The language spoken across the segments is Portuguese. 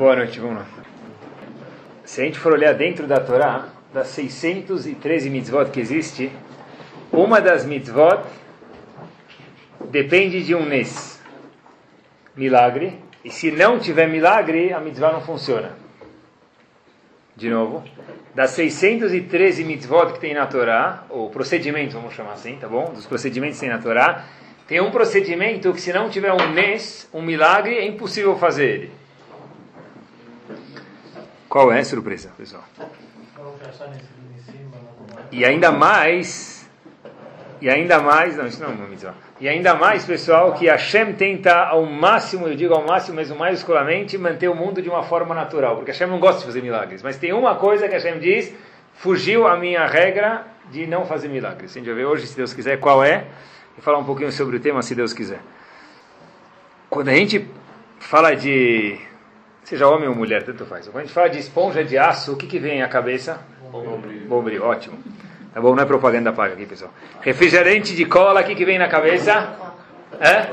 Boa noite, vamos lá. Se a gente for olhar dentro da Torá, das 613 mitzvot que existe, uma das mitzvot depende de um nes, milagre, e se não tiver milagre, a mitzvah não funciona. De novo, das 613 mitzvot que tem na Torá, ou procedimentos, vamos chamar assim, tá bom? Dos procedimentos que tem na Torá, tem um procedimento que se não tiver um nes, um milagre, é impossível fazer ele. Qual é surpresa, pessoal? E ainda mais, e ainda mais, não, isso não é uma mitzvah. E ainda mais, pessoal, que Hashem tenta ao máximo, eu digo ao máximo, mas o mais escolamente, manter o mundo de uma forma natural. Porque Hashem não gosta de fazer milagres. Mas tem uma coisa que Hashem diz, fugiu a minha regra de não fazer milagres. A gente vai ver hoje, se Deus quiser, qual é. E falar um pouquinho sobre o tema, se Deus quiser. Quando a gente fala de seja homem ou mulher, tanto faz. Quando a gente fala de esponja de aço, o que, que vem à cabeça? Bombril. Bombril, ótimo. Tá bom? Não é propaganda paga aqui, pessoal. Refrigerante de cola, o que, que vem na cabeça? É?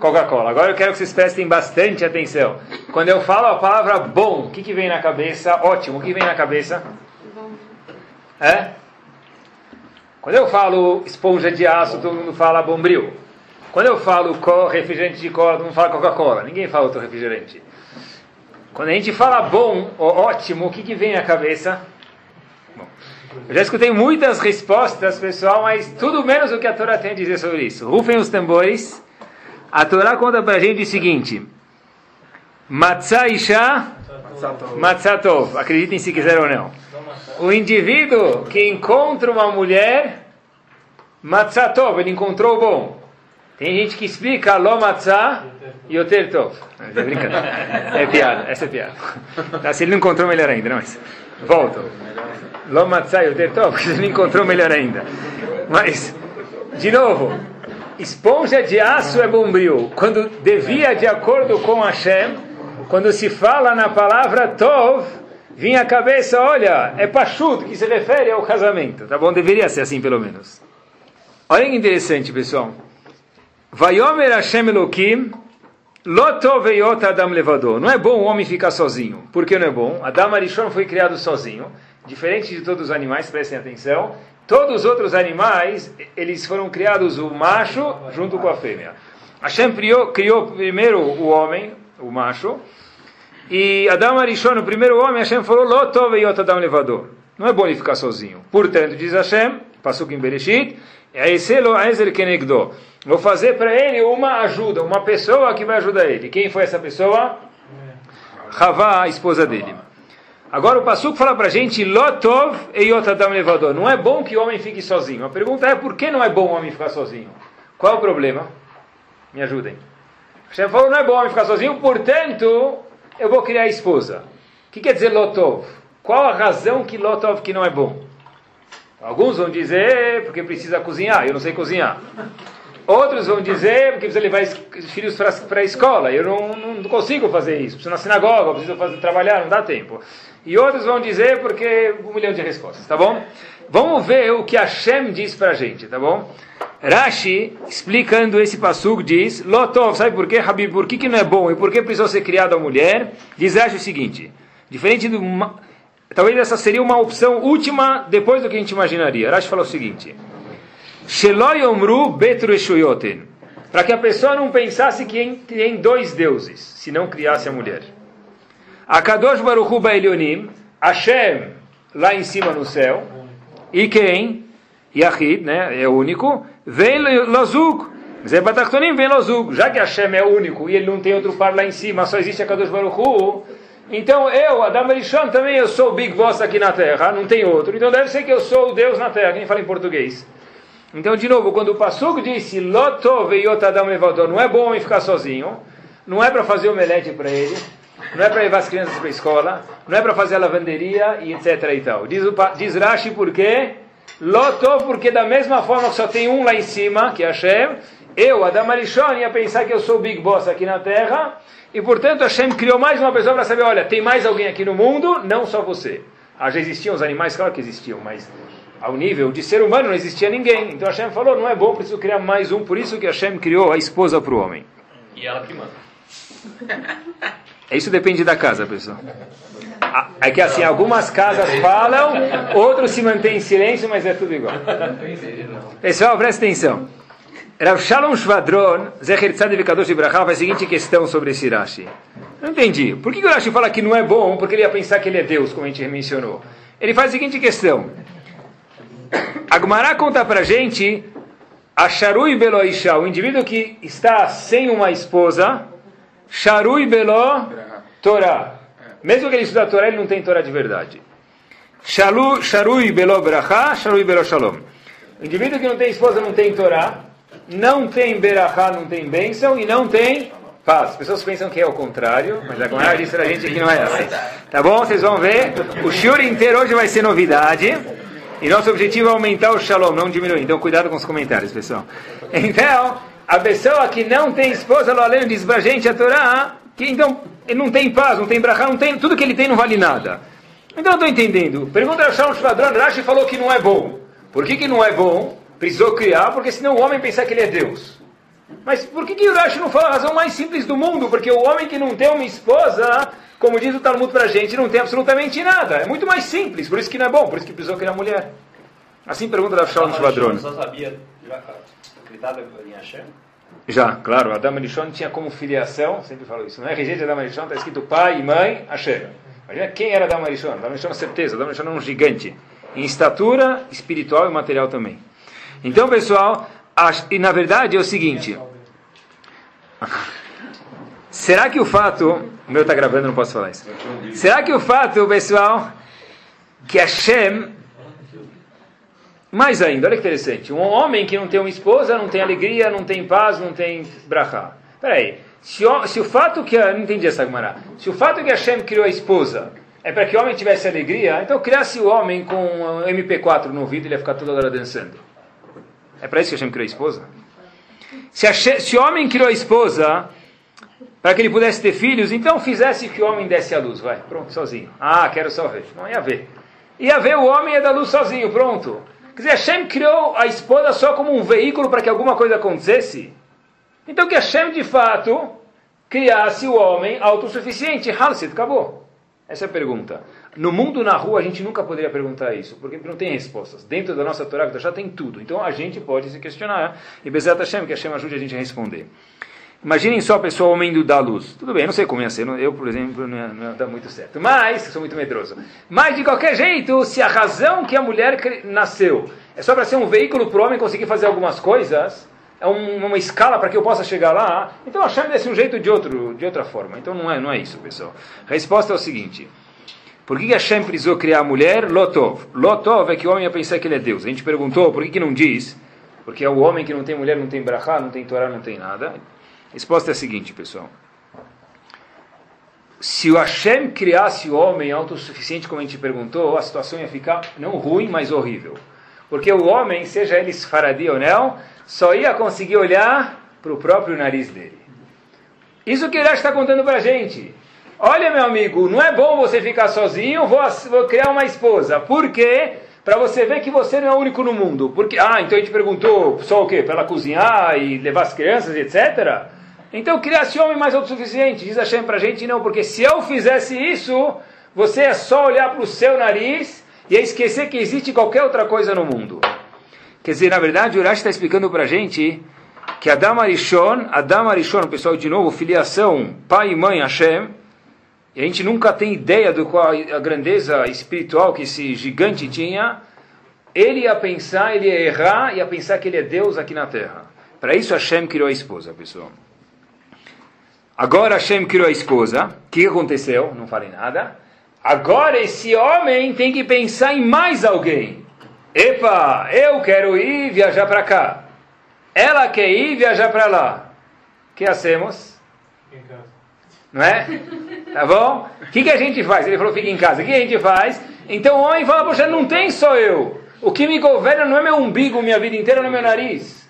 Coca-Cola. Agora eu quero que vocês prestem bastante atenção. Quando eu falo a palavra bom, o que, que vem na cabeça? Ótimo, o que vem na cabeça? É? Quando eu falo esponja de aço, todo mundo fala bombril. Quando eu falo refrigerante de cola, todo mundo fala Coca-Cola. Ninguém fala outro refrigerante. Quando a gente fala bom ou ótimo, o que, que vem à cabeça? Bom, eu já escutei muitas respostas, pessoal, mas tudo menos o que a Torá tem a dizer sobre isso. Rufem os tambores. A Torá conta para a gente o seguinte: Matzah Isha Matzatov. Acreditem se quiser ou não. O indivíduo que encontra uma mulher, Matzatov, ele encontrou o bom. Tem gente que explica Lo Matzah Yoter Tov. É brincadeira. É piada, essa é piada. Tá, se ele não encontrou melhor ainda, não, mas volta. Lo Matzah Yoter Tov, porque ele não encontrou melhor ainda. Mas, de novo, esponja de aço é bombril. Quando devia de acordo com Hashem, quando se fala na palavra Tov, vinha a cabeça, olha, é pachudo, que se refere ao casamento. Tá bom? Deveria ser assim, pelo menos. Olha que interessante, pessoal. Vayomer Hashem Elohim, Adam levador. Não é bom o homem ficar sozinho. Por que não é bom? Adam Arishon foi criado sozinho. Diferente de todos os animais, prestem atenção. Todos os outros animais, eles foram criados o macho junto com a fêmea. Hashem criou, criou primeiro o homem, o macho. E Adam Arishon, o primeiro homem, Hashem falou, Lotoveyot Adam levador. Não é bom ele ficar sozinho. Portanto, diz Hashem, Passuk em Bereshit, Vou fazer para ele uma ajuda, uma pessoa que vai ajudar ele. Quem foi essa pessoa? Havá, a esposa dele. Agora o Passuk fala para a gente, Lotov eyotadam levador. Não é bom que o homem fique sozinho. A pergunta é, por que não é bom o homem ficar sozinho? Qual é o problema? Me ajudem. Você falou, não é bom o homem ficar sozinho, portanto, eu vou criar a esposa. O que quer dizer Lotov? Qual a razão que Lotov que não é bom? Alguns vão dizer porque precisa cozinhar, eu não sei cozinhar. Outros vão dizer porque precisa levar os filhos para a escola, eu não, não, consigo fazer isso. Preciso na sinagoga, preciso fazer, trabalhar, não dá tempo. E outros vão dizer porque um milhão de respostas, tá bom? Vamos ver o que Hashem diz para a gente, tá bom? Rashi, explicando esse passug, diz: Lotov, sabe por quê, Habib? Por que, que não é bom e por que precisou ser criada a mulher? Diz Rashi o seguinte: diferente do Talvez essa seria uma opção última depois do que a gente imaginaria. Rashi fala o seguinte: Para que a pessoa não pensasse que tem dois deuses, se não criasse a mulher. Akadosh Baruchu Ba'elionim, Hashem, lá em cima no céu, e quem? Yahid, né? É único. Vem Lozug. Zebatachtonim vem Lozug. Já que Hashem é único e ele não tem outro par lá em cima, só existe Akadosh Baruchu. Então eu, Adam Arishon, também eu sou o Big Boss aqui na Terra, não tem outro. Então deve ser que eu sou o Deus na Terra, quem fala em português. Então, de novo, quando o Passuco disse Loto veiot Adam levador, não é bom homem ficar sozinho, não é para fazer omelete para ele, não é para levar as crianças para a escola, não é para fazer a lavanderia e etc e tal. Diz, o, diz Rashi por quê? Loto, porque da mesma forma que só tem um lá em cima, que é Hashem, eu, Adam Arishon, ia pensar que eu sou o Big Boss aqui na Terra, e portanto Hashem criou mais uma pessoa para saber, olha, tem mais alguém aqui no mundo, não só você. Ah, já existiam os animais, claro que existiam, mas ao nível de ser humano não existia ninguém. Então Hashem falou, não é bom, preciso criar mais um, por isso que Hashem criou a esposa para o homem. E ela que manda. Isso depende da casa, pessoal. É que assim, algumas casas falam, outros se mantêm em silêncio, mas é tudo igual. Pessoal, presta atenção. Rav Shalom Shvadron, Zecher Tzadev Kadosh Ibrahá, faz a seguinte questão sobre esse Rashi. Não entendi. Por que o Rashi fala que não é bom? Porque ele ia pensar que ele é Deus, como a gente mencionou. Ele faz a seguinte questão. Agmará conta pra gente a Sharui Belo Isha, o indivíduo que está sem uma esposa, Sharui Belo Torah. Mesmo que ele estuda a Torá, ele não tem Torá de verdade. Shalu, sharui Belo Bracha, Sharui Belo Shalom. O indivíduo que não tem esposa não tem Torá, não tem Berachá, não tem bênção e não tem paz. As pessoas pensam que é o contrário, mas a Gomara disse pra gente que não é assim. Tá bom? Vocês vão ver. O shiur inteiro hoje vai ser novidade. E nosso objetivo é aumentar o shalom, não diminuir. Então cuidado com os comentários, pessoal. Então, a pessoa que não tem esposa, lo além diz pra gente a Torá, que então ele não tem paz, não tem brachá, não tem, tudo que ele tem não vale nada. Então eu estou entendendo. Pergunta a Shalom Shvadron, Rashi falou que não é bom. Por que, que não é bom? Precisou criar, porque senão o homem pensar que ele é Deus. Mas por que, que o Rashi não fala a razão mais simples do mundo? Porque o homem que não tem uma esposa, como diz o Talmud para a gente, não tem absolutamente nada. É muito mais simples, por isso que não é bom, por isso que precisou criar mulher. Assim pergunta da Shalom Shvadron. Só sabia gritada em Hashem? Já, claro, Adam Rishon tinha como filiação, sempre falo isso, não é RG de Adam está escrito pai e mãe, Hashem. Imagina quem era Adam Rishon? Adam Rishon, certeza, Adam Rishon é um gigante, em estatura espiritual e material também. Então, pessoal, e na verdade é o seguinte, será que o fato, o meu está gravando, não posso falar isso, será que o fato, pessoal, que Hashem mais ainda, olha que interessante. Um homem que não tem uma esposa, não tem alegria, não tem paz, não tem brachá. Peraí, se o, se o fato que... Não entendi essa Gemara. Se o fato que Hashem criou a esposa é para que o homem tivesse alegria, então criasse o homem com um MP4 no ouvido, ele ia ficar toda hora dançando. É para isso que Hashem criou a esposa? Se, Hashem, se o homem criou a esposa para que ele pudesse ter filhos, então fizesse que o homem desse a luz. Vai, pronto, sozinho. Ah, quero só ver. Não ia ver. Ia ver o homem ia dar luz sozinho, pronto. Quer dizer, Hashem criou a esposa só como um veículo para que alguma coisa acontecesse? Então que Hashem, de fato, criasse o homem autossuficiente. Halsit, acabou. Essa é a pergunta. No mundo, na rua, a gente nunca poderia perguntar isso, porque não tem respostas. Dentro da nossa Torá, já tem tudo. Então a gente pode se questionar. E Bezat Hashem, que Hashem ajude a gente a responder. Imaginem só a pessoa homem do da luz. Tudo bem, eu não sei como ia ser. Eu, por exemplo, não ia, não ia dar muito certo. Mas, sou muito medroso. Mas, de qualquer jeito, se a razão que a mulher nasceu é só para ser um veículo para o homem conseguir fazer algumas coisas, é um, uma escala para que eu possa chegar lá, então Hashem desse um jeito de, outro, de outra forma. Então não é, não é isso, pessoal. A resposta é o seguinte. Por que Hashem precisou criar a mulher? Lotov. Lotov é que o homem ia pensar que ele é Deus. A gente perguntou, por que, que não diz? Porque é o homem que não tem mulher, não tem brachá, não tem Torá, não tem nada. A resposta é a seguinte, pessoal. Se o Hashem criasse o homem autossuficiente, como a gente perguntou, a situação ia ficar não ruim, mas horrível. Porque o homem, seja ele esfaradi ou não, só ia conseguir olhar para o próprio nariz dele. Isso que ele está contando para a gente. Olha, meu amigo, não é bom você ficar sozinho, vou, vou criar uma esposa. Por quê? Para você ver que você não é o único no mundo. Porque, ah, então a gente perguntou só o quê? Para ela cozinhar e levar as crianças, etc. Então criasse homem mais autossuficiente. Diz Hashem para a gente, não, porque se eu fizesse isso, você é só olhar para o seu nariz e é esquecer que existe qualquer outra coisa no mundo. Quer dizer, na verdade, o Urash está explicando para a gente que Adam Arishon, Adam Arishon, pessoal, de novo, filiação, pai e mãe Hashem, e a gente nunca tem ideia do qual a grandeza espiritual que esse gigante tinha, ele ia pensar, ele ia errar, ia pensar que ele é Deus aqui na terra. Para isso Hashem criou a esposa, pessoal. Agora Hashem criou a esposa. O que aconteceu? Não falei nada. Agora esse homem tem que pensar em mais alguém. Epa, eu quero ir viajar para cá. Ela quer ir viajar para lá. O que hacemos? Não é? Tá bom? O que, que a gente faz? Ele falou, fica em casa. O que a gente faz? Então o homem fala, poxa, não tem só eu. O que me governa não é meu umbigo minha vida inteira, não é meu nariz.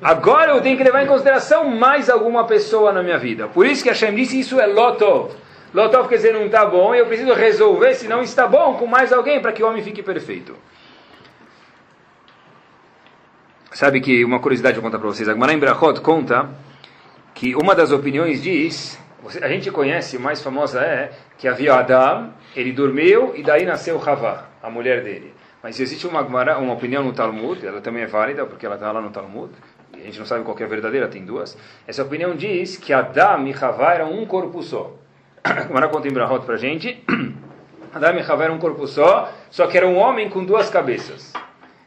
Agora eu tenho que levar em consideração mais alguma pessoa na minha vida. Por isso que Hashem disse isso é lotov. Lotov quer dizer não está bom, eu preciso resolver se não está bom com mais alguém para que o homem fique perfeito. Sabe que uma curiosidade eu vou contar para vocês. A Gemara em conta que uma das opiniões diz A gente conhece, mais famosa é que havia Adam, ele dormiu e daí nasceu Havá, a mulher dele. Mas existe uma, uma opinião no Talmud, ela também é válida porque ela está lá no Talmud, a gente não sabe qual é a verdadeira, tem duas. Essa opinião diz que Adam e Havá eram um corpo só. Agora conta em Brahot para a gente. Adam e Havá eram um corpo só, só que era um homem com duas cabeças.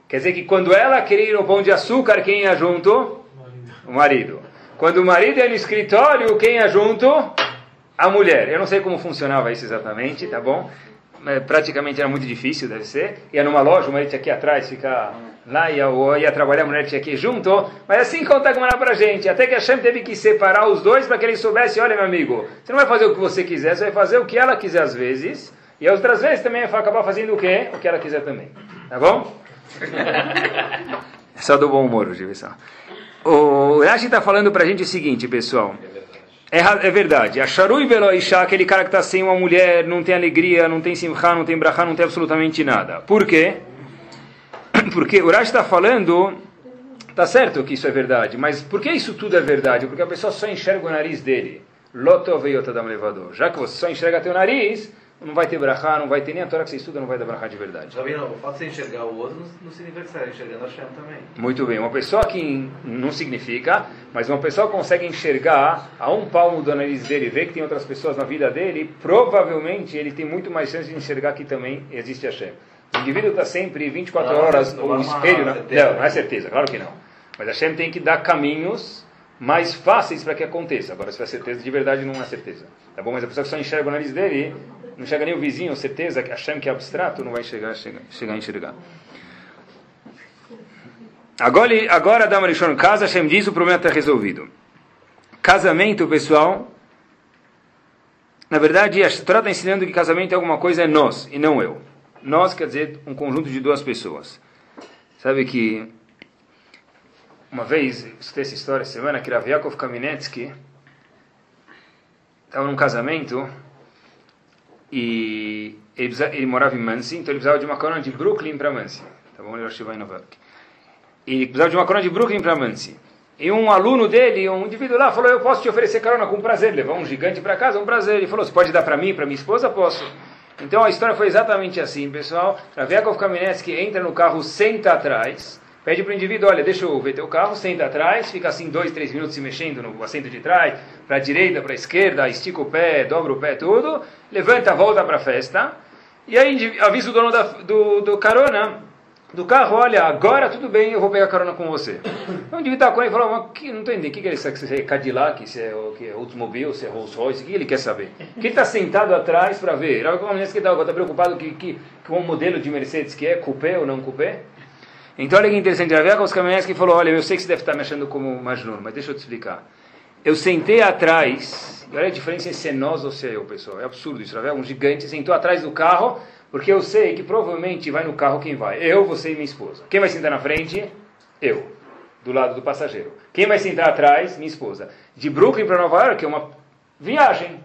Quer dizer que quando ela queria ir no pão de açúcar, quem ia junto? O marido. Quando o marido ia no escritório, quem ia junto? A mulher. Eu não sei como funcionava isso exatamente, tá bom? praticamente era muito difícil, deve ser. Ia numa loja, o marido tinha aqui atrás, ficar lá, ia, ia trabalhar, a mulher tinha aqui junto. Mas assim conta como era pra gente. Até que a Shem teve que separar os dois para que ele soubesse: olha, meu amigo, você não vai fazer o que você quiser, você vai fazer o que ela quiser às vezes. E outras vezes também vai acabar fazendo o quê? O que ela quiser também. Tá bom? é só do bom humor pessoal. O Rashi está falando para a gente o seguinte, pessoal. É, é verdade. A Sharui Veloisha, aquele cara que está sem uma mulher, não tem alegria, não tem simcha, não tem brachá, não tem absolutamente nada. Por quê? Porque o Rashi está falando, tá certo que isso é verdade, mas por que isso tudo é verdade? Porque a pessoa só enxerga o nariz dele. Loto veiotadam levador. Já que você só enxerga teu nariz, não vai ter brachá, não vai ter nem a Torá que você estuda, não vai dar brachá de verdade. Rabino, o fato de você enxergar o outro não significa que você está enxergando Hashem também. Muito bem, uma pessoa que não significa, mas uma pessoa consegue enxergar a um palmo do nariz dele, ver que tem outras pessoas na vida dele, provavelmente ele tem muito mais chance de enxergar que também existe Hashem. O indivíduo está sempre 24 não, horas no espelho, não, não, não é certeza, claro que não. Mas Hashem tem que dar caminhos mais fáceis para que aconteça. Agora, se é certeza, de verdade não é certeza. Tá bom? Mas a pessoa que só enxerga o nariz dele, não chega nem o vizinho, certeza achando que é abstrato, não vai chegar, chegar, chegar a enxergar. Agora, agora Dama Rishon casa, Hashem diz, o problema está resolvido. Casamento, pessoal, na verdade, a Torá está ensinando que casamento é alguma coisa, é nós, e não eu. Nós quer dizer um conjunto de duas pessoas. Sabe que uma vez, escutei essa história essa semana, que Rav Kaminetsky estava num casamento e ele, ele, morava em Mansi, então ele precisava de uma carona de Brooklyn para Mansi. Tá bom? Ele estava em Nova York. E ele precisava de uma carona de Brooklyn para Mansi. E um aluno dele, um indivíduo lá, falou: Eu posso te oferecer carona com prazer, levar um gigante para casa, um prazer. Ele falou: Você pode dar para mim, para minha esposa? Posso. Então a história foi exatamente assim, pessoal. Raviakov Kamenetsky entra no carro, senta atrás, pede para o indivíduo: Olha, deixa eu ver teu carro, senta atrás, fica assim dois, três minutos se mexendo no assento de trás, para a direita, para a esquerda, estica o pé, dobra o pé, tudo, levanta, volta para a festa. E aí avisa o dono da, do, do carona do carro, olha, agora tudo bem, eu vou pegar carona com você. Então, o indivíduo está com ele e falou, mas que, não entendi, o que, que ele sabe? Se é Cadillac, se é, que é Oldsmobile, se é Rolls Royce, o que ele quer saber? Que ele está sentado atrás para ver? Era uma que está tá preocupado que, que, que um modelo de Mercedes que é, coupé ou não coupé? Então, olha que interessante, os caminhões que falou, olha, eu sei que você deve estar me achando como Majnur, mas deixa eu te explicar. Eu sentei atrás, e olha a diferença se é nós ou se é eu, pessoal, é absurdo isso, um gigante sentou atrás do carro, porque eu sei que provavelmente vai no carro quem vai? Eu, você e minha esposa. Quem vai sentar na frente? Eu, do lado do passageiro. Quem vai sentar atrás? Minha esposa. De Brooklyn para Nova York é uma viagem.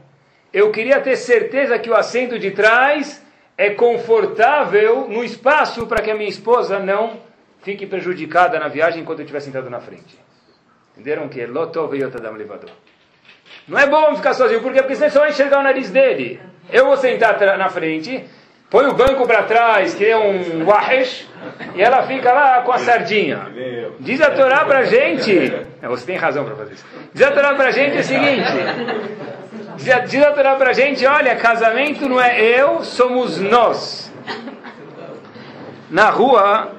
Eu queria ter certeza que o assento de trás é confortável no espaço para que a minha esposa não fique prejudicada na viagem enquanto eu estiver sentado na frente. Entenderam que é Lotov Yotadam Levador. Não é bom ficar sozinho, porque, porque você só vai enxergar o nariz dele. Eu vou sentar na frente, põe o banco para trás, que é um wahesh, e ela fica lá com a sardinha. Diz a Torá para gente, é, você tem razão para fazer isso. Diz a Torá para gente o seguinte: diz a Torá para gente, olha, casamento não é eu, somos nós. Na rua,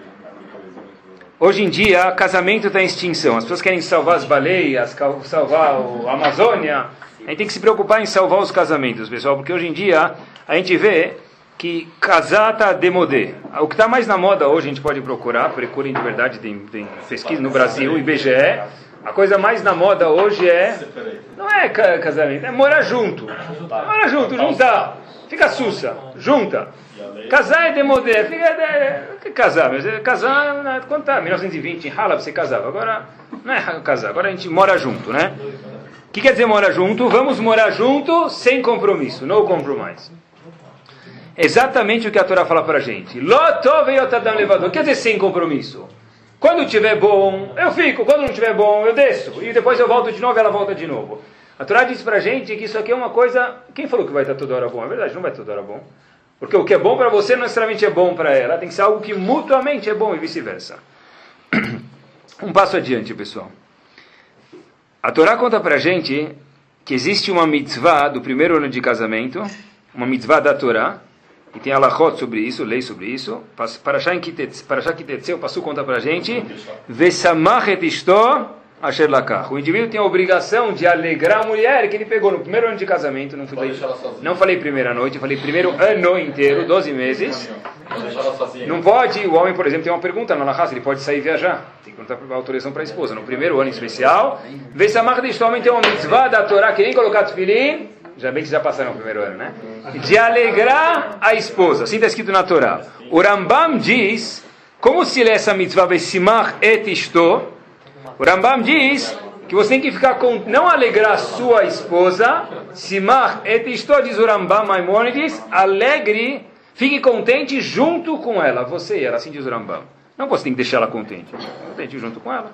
hoje em dia, casamento está em extinção. As pessoas querem salvar as baleias, salvar a Amazônia. A gente tem que se preocupar em salvar os casamentos, pessoal, porque hoje em dia a gente vê que casar está demodé. O que está mais na moda hoje, a gente pode procurar, procurem de verdade, tem, tem pesquisa no Brasil, IBGE. A coisa mais na moda hoje é. Não é casamento, é morar junto. Morar junto, juntar. Fica sussa, junta. Casar é demodé. É, casar, mas é, casar, quanto tá? 1920, em Halab você casava. Agora, não é casar, agora a gente mora junto, né? O que quer dizer morar junto? Vamos morar junto sem compromisso, no compromise. Exatamente o que a Torá fala para a gente. levador. Quer dizer, sem compromisso. Quando tiver bom, eu fico. Quando não tiver bom, eu desço. E depois eu volto de novo e ela volta de novo. A Torá diz para a gente que isso aqui é uma coisa. Quem falou que vai estar toda hora bom? É verdade, não vai estar toda hora bom. Porque o que é bom para você não necessariamente é bom para ela. Tem que ser algo que mutuamente é bom e vice-versa. Um passo adiante, pessoal. A Torá conta para a gente que existe uma mitzvah do primeiro ano de casamento, uma mitzvah da Torá, e tem alachot sobre isso, lei sobre isso. Para achar que Tetzel, o Passu conta para a gente, Vesamachet isto Asher Lakach. O indivíduo tem a obrigação de alegrar a mulher que ele pegou no primeiro ano de casamento. Não falei, não falei primeira noite, falei primeiro ano inteiro, 12 meses. Não pode, o homem, por exemplo, tem uma pergunta na Lahas, ele pode sair viajar. Tem que perguntar a autorização para a esposa. No primeiro ano especial, vê se a marca deste homem tem uma mitzvah da Torá que nem colocar tefilim, já bem que já passaram o primeiro ano, né? De alegrar a esposa. Assim está escrito na Torá. O Rambam diz, como se lê essa mitzvah, Vesimach et isto, o Rambam diz que você tem que ficar com, não alegrar sua esposa, Simach et isto, diz o Rambam Maimonides, alegre, fique contente junto com ela, você e ela, assim diz o Rambam. Não você tem que deixar ela contente, contente junto com ela.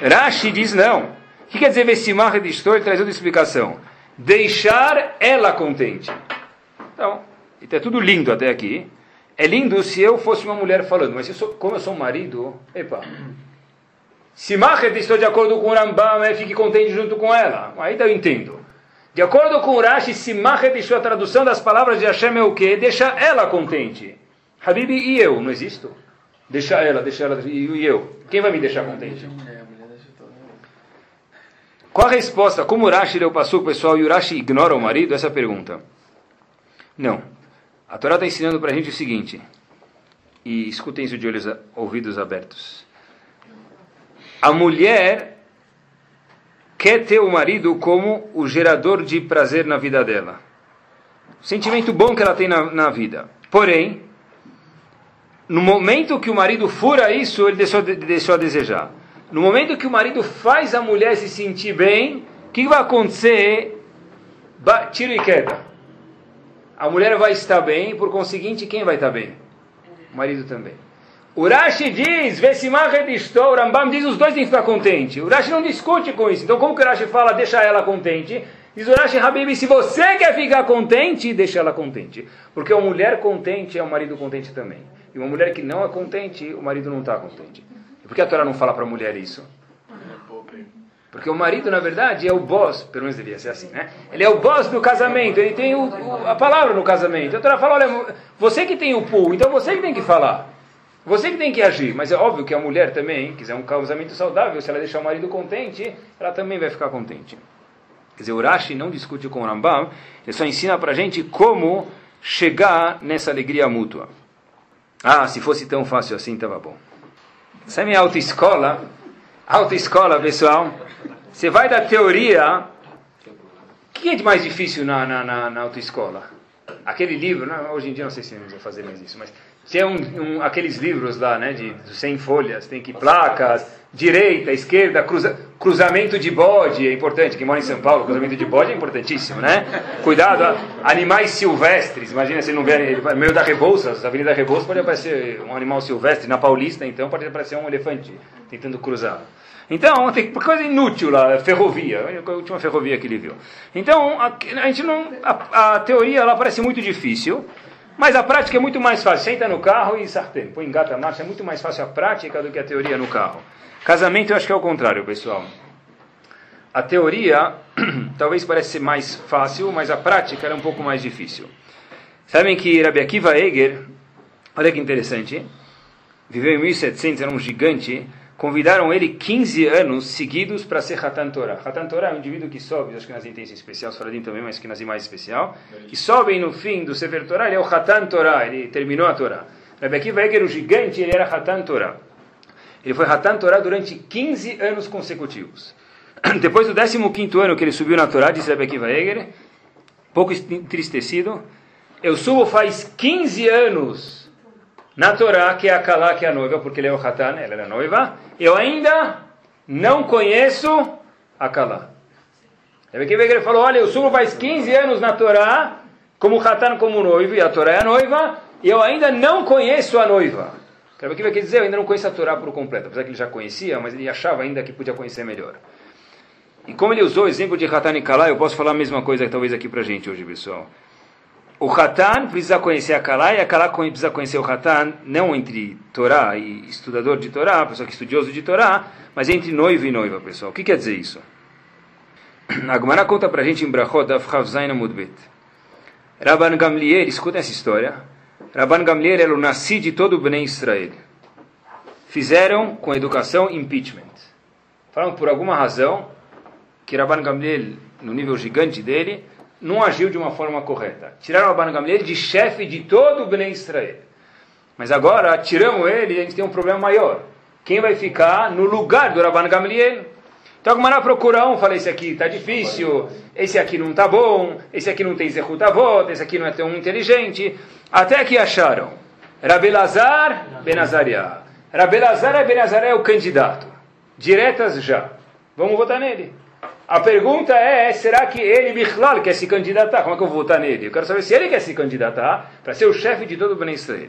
Rashi diz não. O que quer dizer Vesimach et isto? Ele traz outra explicação. Deixar ela contente. Então, está tudo lindo até aqui. É lindo se eu fosse uma mulher falando, mas eu sou, como eu sou um marido, epa, se Machet estou de acordo com o Rambam, é fique contente junto com ela. Aí eu entendo. De acordo com o Rashi, se Machet estou a tradução das palavras de Hashem é o quê? Deixa ela contente. Habibi e eu, não existo? Deixa ela, deixa ela e eu. Quem vai me deixar contente? Qual a resposta? Como o Rashi leu o pessoal, e o Rashi ignora o marido? Essa é pergunta. Não. A Torá está ensinando para a gente o seguinte. E escutem isso de olhos, ouvidos abertos a mulher quer ter o marido como o gerador de prazer na vida dela. Sentimento bom que ela tem na, na vida. Porém, no momento que o marido fura isso, ele deixou, deixou a desejar. No momento que o marido faz a mulher se sentir bem, o que vai acontecer? Tiro e queda. A mulher vai estar bem, por conseguinte, quem vai estar bem? O marido também. O Rashi diz, o Rambam diz, os dois têm que ficar contentes. O Rashi não discute com isso. Então, como que o Rashi fala, deixa ela contente? Diz o Rashi Habib, se você quer ficar contente, deixa ela contente. Porque uma mulher contente é um marido contente também. E uma mulher que não é contente, o marido não está contente. E por que a Torá não fala para a mulher isso? Porque o marido, na verdade, é o boss, pelo menos devia ser assim, né? Ele é o boss do casamento, ele tem o, o, a palavra no casamento. A Torá fala, olha, você que tem o pool, então você que tem que falar. Você que tem que agir, mas é óbvio que a mulher também, quiser um casamento saudável, se ela deixar o marido contente, ela também vai ficar contente. Quer dizer, o Rashi não discute com o Rambam, ele só ensina para a gente como chegar nessa alegria mútua. Ah, se fosse tão fácil assim, estava bom. Essa é minha autoescola. Autoescola, pessoal. Você vai da teoria. O que é de mais difícil na, na, na, na autoescola? Aquele livro, não, hoje em dia não sei se vamos fazer mais isso, mas tinha um, um, aqueles livros lá, né, de, de 100 folhas, tem que placas, direita, esquerda, cruza, cruzamento de bode, é importante, quem mora em São Paulo, cruzamento de bode é importantíssimo, né? Cuidado, animais silvestres, imagina se não vier, no meio da Rebouças, Avenida Rebouças pode aparecer um animal silvestre, na Paulista então pode aparecer um elefante tentando cruzar. Então, tem coisa inútil lá, ferrovia, a última ferrovia que ele viu. Então, a, a gente não, a, a teoria ela parece muito difícil, mas a prática é muito mais fácil. Senta no carro e sartém. Põe engata a marcha. É muito mais fácil a prática do que a teoria no carro. Casamento eu acho que é o contrário, pessoal. A teoria talvez pareça ser mais fácil, mas a prática é um pouco mais difícil. Sabem que Rabbi Akiva Eger, olha que interessante, viveu em 1700, era um gigante, convidaram ele 15 anos seguidos para ser Hatan Torah. Hatan Torah é um indivíduo que sobe, acho que nas tem esse especial, Sfaradim também, mas que nas mais especial, que sobem no fim do Sefer Torah, ele é o Hatan Torah, ele terminou a Torah. Rabbi Akiva Eger, o gigante, ele era Hatan Torah. Ele foi Hatan Torah durante 15 anos consecutivos. Depois do 15 ano que ele subiu na Torá, disse Rabbi Akiva Eger, pouco entristecido, eu subo faz 15 anos na Torá, que é a Kalá, que é a noiva, porque ele é o Hatan, ela era noiva, eu ainda não conheço a Kalá. Rebbe ele falou, olha, eu subo faz 15 anos na Torá, como Hatan, como noivo, e a Torá é a noiva, e eu ainda não conheço a noiva. Rebbe Kiva quer dizer, eu ainda não conheço a Torá por completo, apesar que ele já conhecia, mas ele achava ainda que podia conhecer melhor. E como ele usou o exemplo de Hatan e Kalá, eu posso falar a mesma coisa talvez aqui pra gente hoje, pessoal. O Hatan precisa conhecer a Kalá e a Kalá precisa conhecer o Hatan, não entre Torá e estudador de Torá, pessoa que é estudioso de Torá, mas entre noivo e noiva, pessoal. O que quer dizer isso? A Gemara conta pra gente em Brachot, Afchav Zayin Amudbet. Rabban Gamliel, escuta essa história. Rabban Gamliel era o nasci de todo o Bnei Israel. Fizeram com educação impeachment. Falaram por alguma razão que Rabban Gamliel, no nível gigante dele, não agiu de uma forma correta. Tiraram Rabban Gamliel de chefe de todo o Bnei Israel. Mas agora, tiramos ele e a gente tem um problema maior. Quem vai ficar no lugar do Rabban Gamliel? Então a Gemara procura um, fala, esse aqui está difícil, esse aqui não está bom, esse aqui não tem Zehut Avot, esse aqui não é tão inteligente. Até que acharam Rabelazar Benazaria. Rabelazar Benazaria é o candidato. Diretas já. Vamos votar nele. A pergunta é, será que ele, Bichlal, quer se candidatar? Como é que eu vou votar nele? Eu quero saber se ele quer se candidatar para ser o chefe de todo o Ben Israel.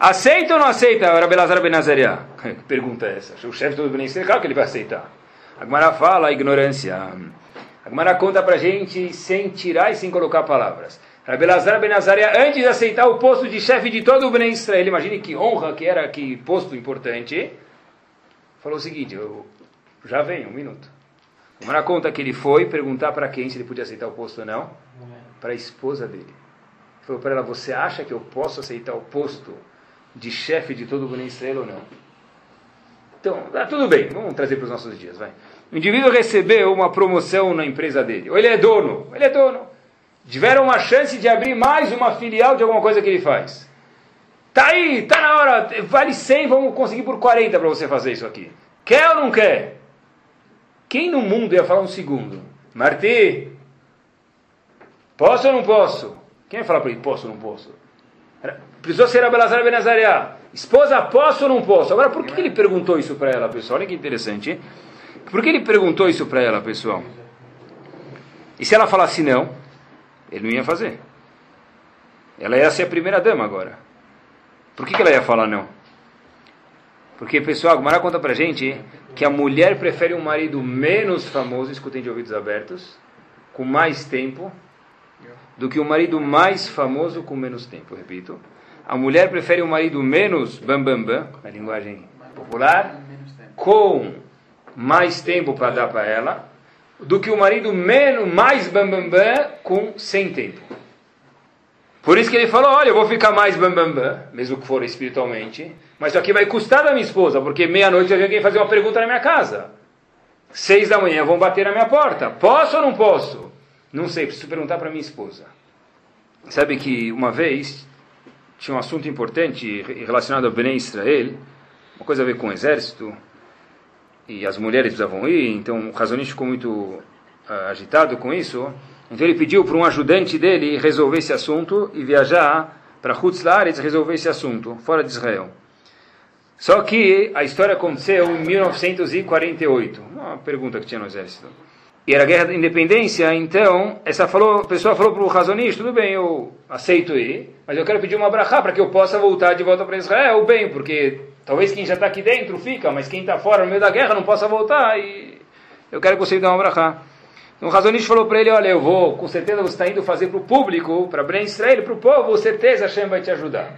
Aceita ou não aceita Rabelazar Benazaria? Pergunta é essa. O chefe de todo o Ben Israel, claro que ele vai aceitar. A Gemara fala a ignorância. A Gemara conta para gente sem tirar e sem colocar palavras. Rabelazar Benazaria, antes de aceitar o posto de chefe de todo o Ben Israel, imagine que honra que era, que posto importante, falou o seguinte, eu, já venho, um minuto. A Gemara conta que ele foi perguntar para quem se ele podia aceitar o posto ou não. Para a esposa dele. Ele falou para ela, você acha que eu posso aceitar o posto de chefe de todo o Ben Israel ou não? Então, tá tudo bem, vamos trazer para os nossos dias, vai. O indivíduo recebeu uma promoção na empresa dele, ou ele é dono, ele é dono. Tiveram uma chance de abrir mais uma filial de alguma coisa que ele faz. Tá aí, tá na hora, vale 100, vamos conseguir por 40 para você fazer isso aqui. Quer ou não quer? Quem no mundo ia falar um segundo? Marti, posso ou não posso? Quem vai falar para ele, posso ou não posso? Precisou ser a Belazar Benazaria. Esposa, posso ou não posso? Agora, por que ele perguntou isso para ela, pessoal? Olha que interessante. Hein? Por que ele perguntou isso para ela, pessoal? E se ela falasse não, ele não ia fazer. Ela ia ser a primeira dama agora. Por que, que ela ia falar não? Porque, pessoal, a Gumara conta pra gente que a mulher prefere um marido menos famoso, escutem de ouvidos abertos, com mais tempo, do que um marido mais famoso com menos tempo. Repito a mulher prefere um marido menos bambambam, bam, bam, na linguagem popular, com mais tempo para dar para ela, do que o marido menos, mais bambambam, bam, bam, com sem tempo. Por isso que ele falou, olha, eu vou ficar mais bambambam, mesmo que for espiritualmente, mas isso aqui vai custar da minha esposa, porque meia-noite vai vir alguém fazer uma pergunta na minha casa. Seis da manhã vão bater na minha porta. Posso ou não posso? Não sei, preciso perguntar para minha esposa. Sabe que uma vez tinha um assunto importante relacionado ao Bnei Israel, uma coisa a ver com o exército, e as mulheres precisavam ir, então o Razonich ficou muito uh, agitado com isso, então ele pediu para um ajudante dele resolver esse assunto e viajar para Hutzlaretz resolver esse assunto, fora de Israel. Só que a história aconteceu em 1948, uma pergunta que tinha no exército. E era a guerra da independência, então essa falou, a pessoa falou para o Razonich, tudo bem, eu aceito ir, mas eu quero pedir uma brachá para que eu possa voltar de volta para Israel, bem, porque talvez quem já está aqui dentro fica, mas quem está fora no meio da guerra não possa voltar, e eu quero que você me dê uma brachá. O Razonich falou para ele, olha, eu vou, com certeza você está indo fazer para o público, para Ben Israel, para o povo, certeza Hashem vai te ajudar.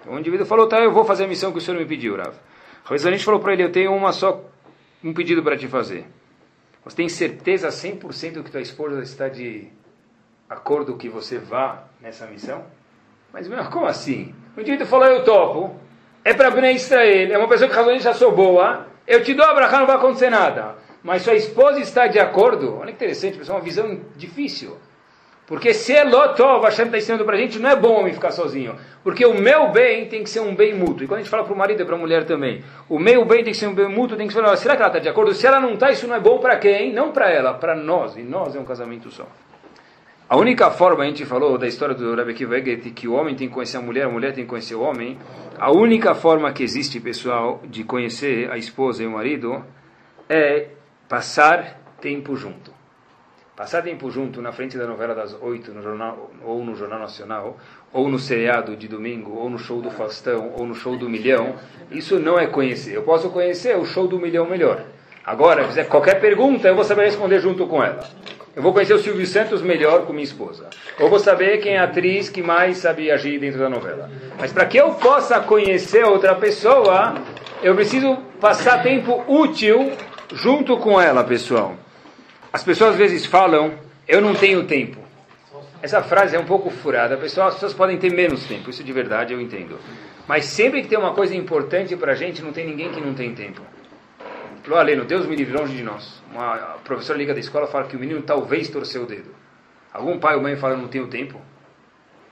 Então o indivíduo falou, tá, eu vou fazer a missão que o senhor me pediu, Rav. O Razonich falou para ele, eu tenho uma só, um pedido para te fazer. Você tem certeza 100% que tua esposa está de acordo que você vá nessa missão? Mas, meu, como assim? O indivíduo falou, eu topo. É para Bnei Israel, é uma pessoa que razões já sou boa. Eu te dou a não vai acontecer nada. Mas sua esposa está de acordo. Olha que interessante, pessoal, uma visão difícil. Porque se é Lotov, Hashem está ensinando para a gente, não é bom homem ficar sozinho. Porque o meu bem tem que ser um bem mútuo. E quando a gente fala para o marido e para a mulher também, o meu bem tem que ser um bem mútuo, tem que ser, será que ela está de acordo? Se ela não está, isso não é bom para quem? Não para ela, para nós. E nós é um casamento só. A única forma, a gente falou da história do Rebbe Kiva que o homem tem que conhecer a mulher, a mulher tem que conhecer o homem. A única forma que existe, pessoal, de conhecer a esposa e o marido é passar tempo junto. Passar tempo junto na frente da novela das oito, no jornal, ou no Jornal Nacional, ou no seriado de domingo, ou no show do Faustão, ou no show do Milhão, isso não é conhecer. Eu posso conhecer o show do Milhão melhor. Agora, fizer qualquer pergunta, eu vou saber responder junto com ela. Eu vou conhecer o Silvio Santos melhor com minha esposa. Ou vou saber quem é a atriz que mais sabe agir dentro da novela. Mas para que eu possa conhecer outra pessoa, eu preciso passar tempo útil junto com ela, pessoal. As pessoas às vezes falam, eu não tenho tempo. Essa frase é um pouco furada, pessoal. As pessoas podem ter menos tempo, isso de verdade eu entendo. Mas sempre que tem uma coisa importante para a gente, não tem ninguém que não tem tempo. Falou, Aleno, Deus me livre longe de nós. Uma professora liga da escola fala que o menino talvez torceu o dedo. Algum pai ou mãe fala, não tenho tempo.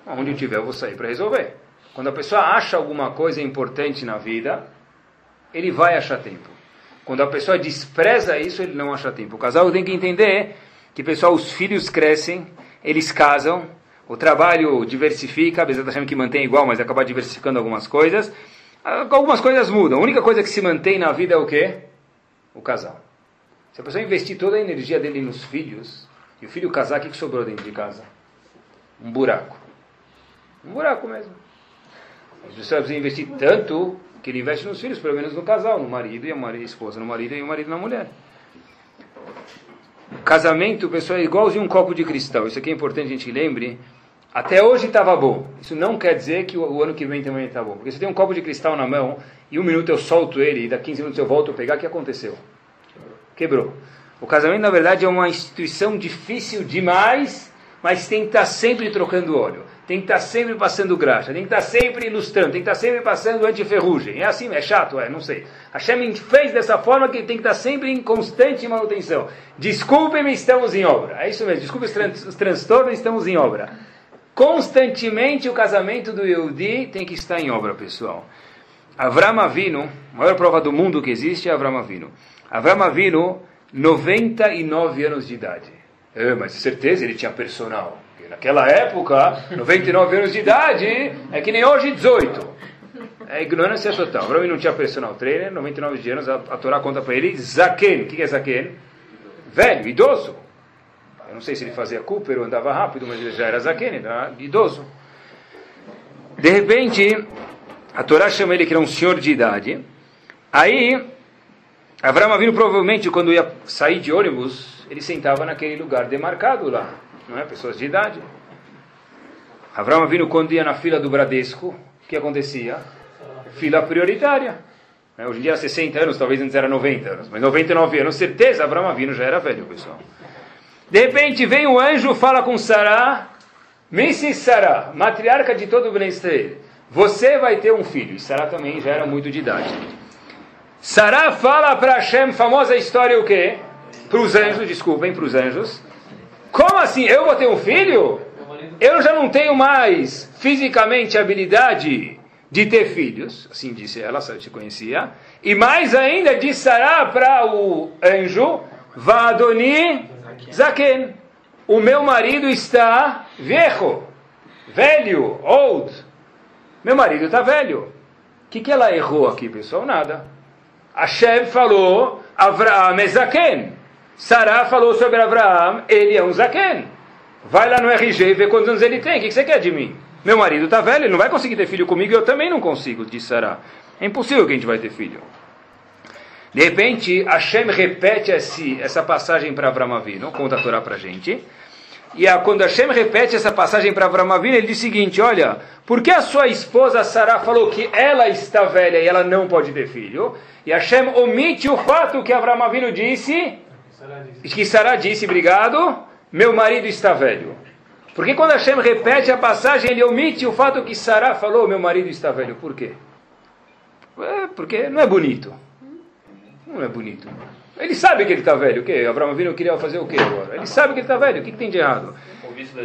Onde eu tiver, eu vou sair para resolver. Quando a pessoa acha alguma coisa importante na vida, ele vai achar tempo. Quando a pessoa despreza isso, ele não acha tempo. O casal tem que entender que, pessoal, os filhos crescem, eles casam, o trabalho diversifica, apesar da que mantém igual, mas acaba diversificando algumas coisas. Algumas coisas mudam. A única coisa que se mantém na vida é o quê? O casal. Se a pessoa investir toda a energia dele nos filhos, e o filho casar, o que sobrou dentro de casa? Um buraco. Um buraco mesmo. As pessoas investir tanto que ele investe nos filhos, pelo menos no casal, no marido e a esposa no marido e o marido na mulher. Casamento, pessoal, é igualzinho um copo de cristal. Isso aqui é importante a gente lembre. Até hoje estava bom. Isso não quer dizer que o, ano que vem também está bom. Porque você tem um copo de cristal na mão e um minuto eu solto ele e daqui 15 minutos eu volto a pegar, o que aconteceu? Quebrou. O casamento, na verdade, é uma instituição difícil demais, mas tem que estar sempre trocando óleo tem que estar sempre passando graxa, tem que estar sempre ilustrando, tem que estar sempre passando anti-ferrugem. É assim, é chato, é, não sei. Hashem fez dessa forma que tem que estar sempre em constante manutenção. Desculpe-me, estamos em obra. É isso mesmo, desculpe os, tran os transtornos, estamos em obra. Constantemente o casamento do Yehudi tem que estar em obra, pessoal. Avram Avinu, a maior prova do mundo que existe é Avram Avinu. Avram Avinu, 99 anos de idade. É, mas certeza ele tinha personal. Naquela época, 99 anos de idade, é que nem hoje 18. É ignorância total. Abraão não tinha personal trainer, 99 anos, a, a Torá conta para ele, Zaken. O que é Zaken? Velho, idoso. Eu não sei se ele fazia Cooper ou andava rápido, mas ele já era Zaken, era idoso. De repente, a Torá chama ele que era um senhor de idade. Aí, Abraão vindo provavelmente quando ia sair de ônibus, ele sentava naquele lugar demarcado lá não é? Pessoas de idade. Avram vindo quando ia na fila do Bradesco, o que acontecia? Fila prioritária. É, hoje em dia era 60 anos, talvez antes era 90 anos, mas 99 anos, certeza, Avram vindo já era velho, pessoal. De repente vem um anjo, fala com Sará, Mrs. Sará, matriarca de todo o Ben você vai ter um filho. E também já era muito de idade. Sará fala para Hashem, famosa história o quê? Para os anjos, desculpem, para os anjos. Como assim? Eu vou ter um filho? Eu já não tenho mais fisicamente habilidade de ter filhos, assim disse ela, se conhecia. E mais ainda dissará para o anjo, Vadoni Zaken, o meu marido está viejo, velho, old. Meu marido está velho. O que, que ela errou aqui, pessoal? Nada. Hashem falou, Avraham é Zaken. Sarah falou sobre Abraão, ele é um zaken. Vai lá no RG e vê quantos anos ele tem. O que você quer de mim? Meu marido está velho, ele não vai conseguir ter filho comigo, eu também não consigo, disse Sarah. É impossível que a gente vai ter filho. De repente, Hashem repete esse, essa passagem para Abraão Avinu, conta a Torá para a gente. E a, quando Hashem repete essa passagem para Abraão Avinu, ele diz o seguinte, olha, por que a sua esposa Sarah falou que ela está velha e ela não pode ter filho? E Hashem omite o fato que Abraão Avinu disse que Sará disse, obrigado, meu marido está velho. Porque quando Hashem repete a passagem, ele omite o fato que Sará falou, meu marido está velho. Por quê? É porque não é bonito. Não é bonito. Ele sabe que ele está velho. O quê? Abraão Avinu queria fazer o quê agora? Ele sabe que ele está velho. O que, que, tem de errado?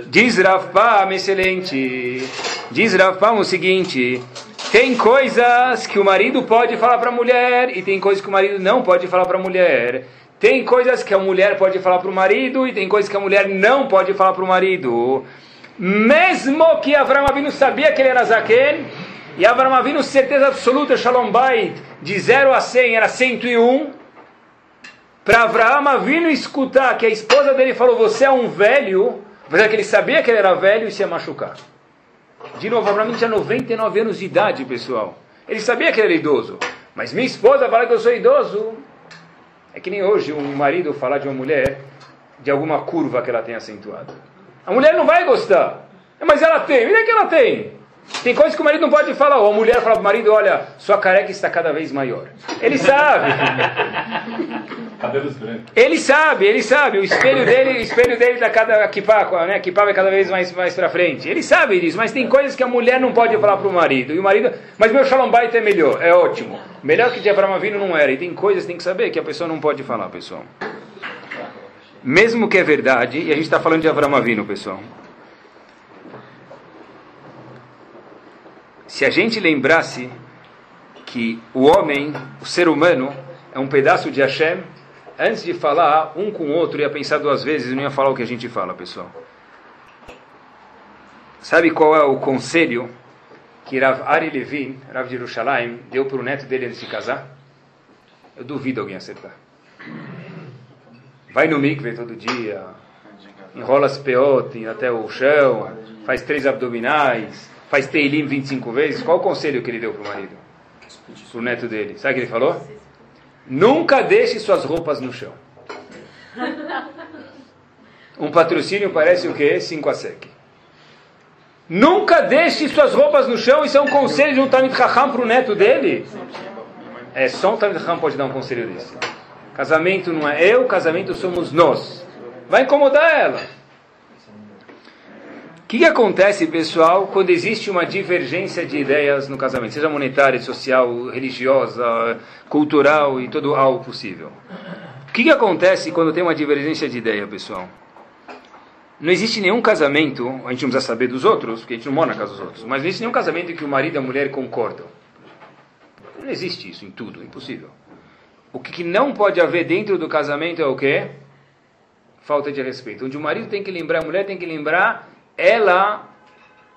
Diz Rafpam, excelente. Diz Rafpam o seguinte: tem coisas que o marido pode falar para a mulher e tem coisas que o marido não pode falar para a mulher. Tem coisas que a mulher pode falar para o marido e tem coisas que a mulher não pode falar para o marido. Mesmo que Avram Avinu sabia que ele era Zaken, e Avram Avinu, certeza absoluta, Shalom Bait, de 0 a 100 era 101, para Avram Avinu escutar que a esposa dele falou, você é um velho, apesar que ele sabia que ele era velho e se ia machucar. De novo, Avram tinha 99 anos de idade, pessoal. Ele sabia que ele era idoso. Mas minha esposa fala que eu sou idoso, É que nem hoje um marido falar de uma mulher de alguma curva que ela tem acentuado. A mulher não vai gostar. Mas ela tem, mira que ela tem. Tem coisas que o marido não pode falar. Ou a mulher fala para o marido, olha, sua careca está cada vez maior. Ele sabe. Cabelos brancos. Ele sabe, ele sabe. O espelho dele, o espelho dele está cada kipá, né? Kipá vai cada vez mais mais para frente. Ele sabe disso, mas tem coisas que a mulher não pode falar para o marido. E o marido, mas meu shalom bait é melhor, é ótimo. Melhor que de Avinu não era. E tem coisas que tem que saber que a pessoa não pode falar, pessoal. Mesmo que é verdade, e a gente está falando de Avinu, pessoal. Se a gente lembrasse que o homem, o ser humano, é um pedaço de Hashem, antes de falar um com o outro, ia pensar duas vezes e não ia falar o que a gente fala, pessoal. Sabe qual é o conselho que Rav Ari Levin, Rav de Yerushalayim, deu para o neto dele antes de casar? Eu duvido alguém acertar. Vai no mikve todo dia, enrola as peotes até o chão, faz três abdominais, faz Teilim 25 vezes, qual o conselho que ele deu para o marido? Para o neto dele. Sabe o que ele falou? Nunca deixe suas roupas no chão. Um patrocínio parece o quê? 5 a sec. Nunca deixe suas roupas no chão. Isso é um conselho de um Talmud Chacham para o neto dele. É só um Talmud Chacham pode dar um conselho desse. Casamento não é eu, casamento somos nós. Vai incomodar ela que, que acontece, pessoal, quando existe uma divergência de ideias no casamento, seja monetária, social, religiosa, cultural e todo algo possível? O que, que acontece quando tem uma divergência de ideia, pessoal? Não existe nenhum casamento, a gente não precisa saber dos outros, porque a gente não mora na casa dos outros, mas não existe nenhum casamento em que o marido e a mulher concordam. Não existe isso em tudo, é impossível. O que, que não pode haver dentro do casamento é o quê? Falta de respeito. Onde o marido tem que lembrar, a mulher tem que lembrar ela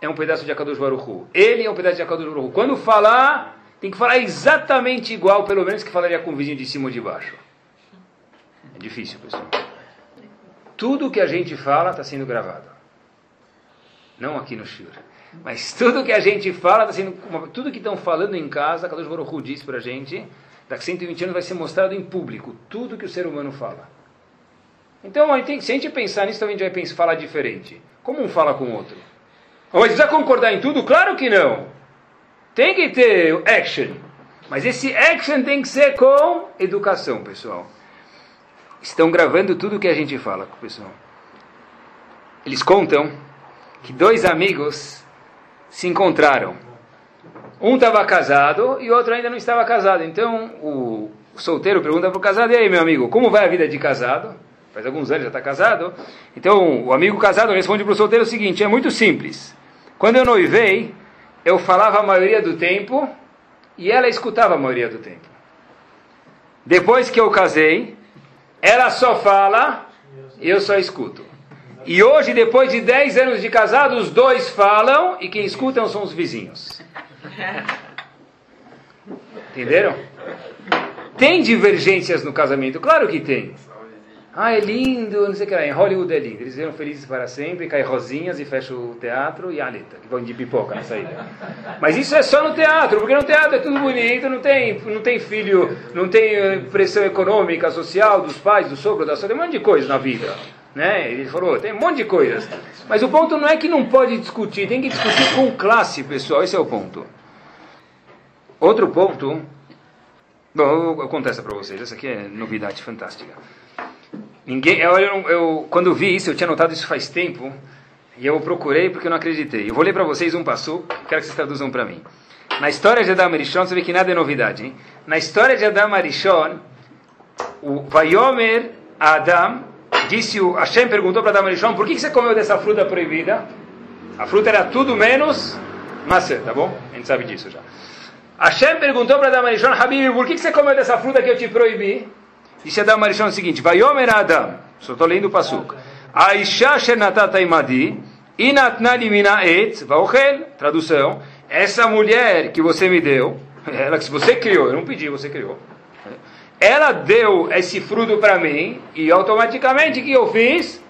é um pedaço de Akadosh Baruch Ele é um pedaço de Akadosh Baruch Quando falar, tem que falar exatamente igual, pelo menos que falaria com o vizinho de cima ou de baixo. É difícil, pessoal. Tudo que a gente fala está sendo gravado. Não aqui no Shur. Mas tudo que a gente fala está sendo. Tudo que estão falando em casa, Kadosh Baruch diz para a gente, daqui 120 anos vai ser mostrado em público. Tudo que o ser humano fala. Então, a gente, se a gente pensar nisso, também a gente vai falar diferente. Como um fala com o outro? Mas precisa concordar em tudo? Claro que não. Tem que ter action. Mas esse action tem que ser com educação, pessoal. Estão gravando tudo que a gente fala, pessoal. Eles contam que dois amigos se encontraram. Um estava casado e o outro ainda não estava casado. Então o solteiro pergunta para o casado: E aí, meu amigo, como vai a vida de casado? Faz alguns anos já está casado. Então o amigo casado responde para o solteiro o seguinte: é muito simples. Quando eu noivei, eu falava a maioria do tempo e ela escutava a maioria do tempo. Depois que eu casei, ela só fala e eu só escuto. E hoje, depois de 10 anos de casado, os dois falam e quem escutam são os vizinhos. Entenderam? Tem divergências no casamento? Claro que tem. Ah, é lindo, não sei o que lá. Em Hollywood é lindo. Eles viram felizes para sempre, caem rosinhas e fecham o teatro e a aleta, que vão de pipoca na saída. Mas isso é só no teatro, porque no teatro é tudo bonito, não tem, não tem filho, não tem eh, pressão econômica, social, dos pais, do sogro, da sogra, tem um monte de coisa na vida. Né? Ele falou, tem um monte de coisas. Mas o ponto não é que não pode discutir, tem que discutir com classe, pessoal, esse é o ponto. Outro ponto, bom, eu conto essa para vocês, essa aqui é novidade fantástica. Ninguém, eu, eu, eu, quando vi isso, eu tinha notado isso faz tempo, e eu procurei porque eu não acreditei. Eu vou ler para vocês um passo, quero que vocês traduzam para mim. Na história de Adam Arishon, você vê que nada é novidade, hein? Na história de Adam Arishon, o Vayomer Adam, disse o Hashem perguntou para Adam Arishon, por que, você comeu dessa fruta proibida? A fruta era tudo menos maçã, tá bom? A gente sabe disso já. Hashem perguntou para Adam Arishon, Habib, por que você comeu dessa fruta que eu te proibi? Disse Adam Marishon o seguinte: Vayomer Adam, só estou lendo o pasuk. Aisha shenatata imadi, inatnali mina et, vaochel, tradução. Essa mulher que você me deu, ela que você criou, eu não pedi, você criou. Ela deu esse fruto para mim e automaticamente o que eu fiz?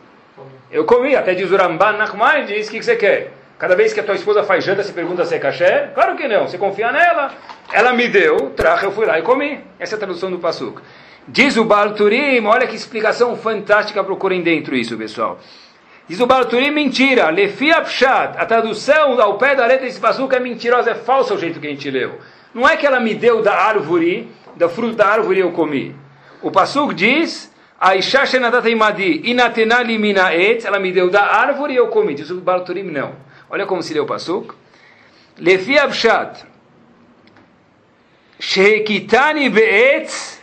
Eu comi. Até diz o Ramban Nachman, diz: O que, que você quer? Cada vez que a tua esposa faz janta, você pergunta se é caché? Claro que não, você confia nela. Ela me deu, traga, eu fui lá e comi. Essa é a tradução do Pasuk. Diz o Baal Turim, olha que explicação fantástica, procurem dentro isso, pessoal. Diz o Baal Turim, mentira. Lefi Apshat, a tradução ao pé da letra desse passuca é mentirosa, é falsa o jeito que a gente leu. Não é que ela me deu da árvore, da fruta da árvore eu comi. O pasuk diz, Aisha Shenadat Imadi, Minaet, ela me deu da árvore e eu comi. Diz o Baal Turim, não. Olha como se leu o pasuk. Lefi Apshat, Shehekitani Be'etz.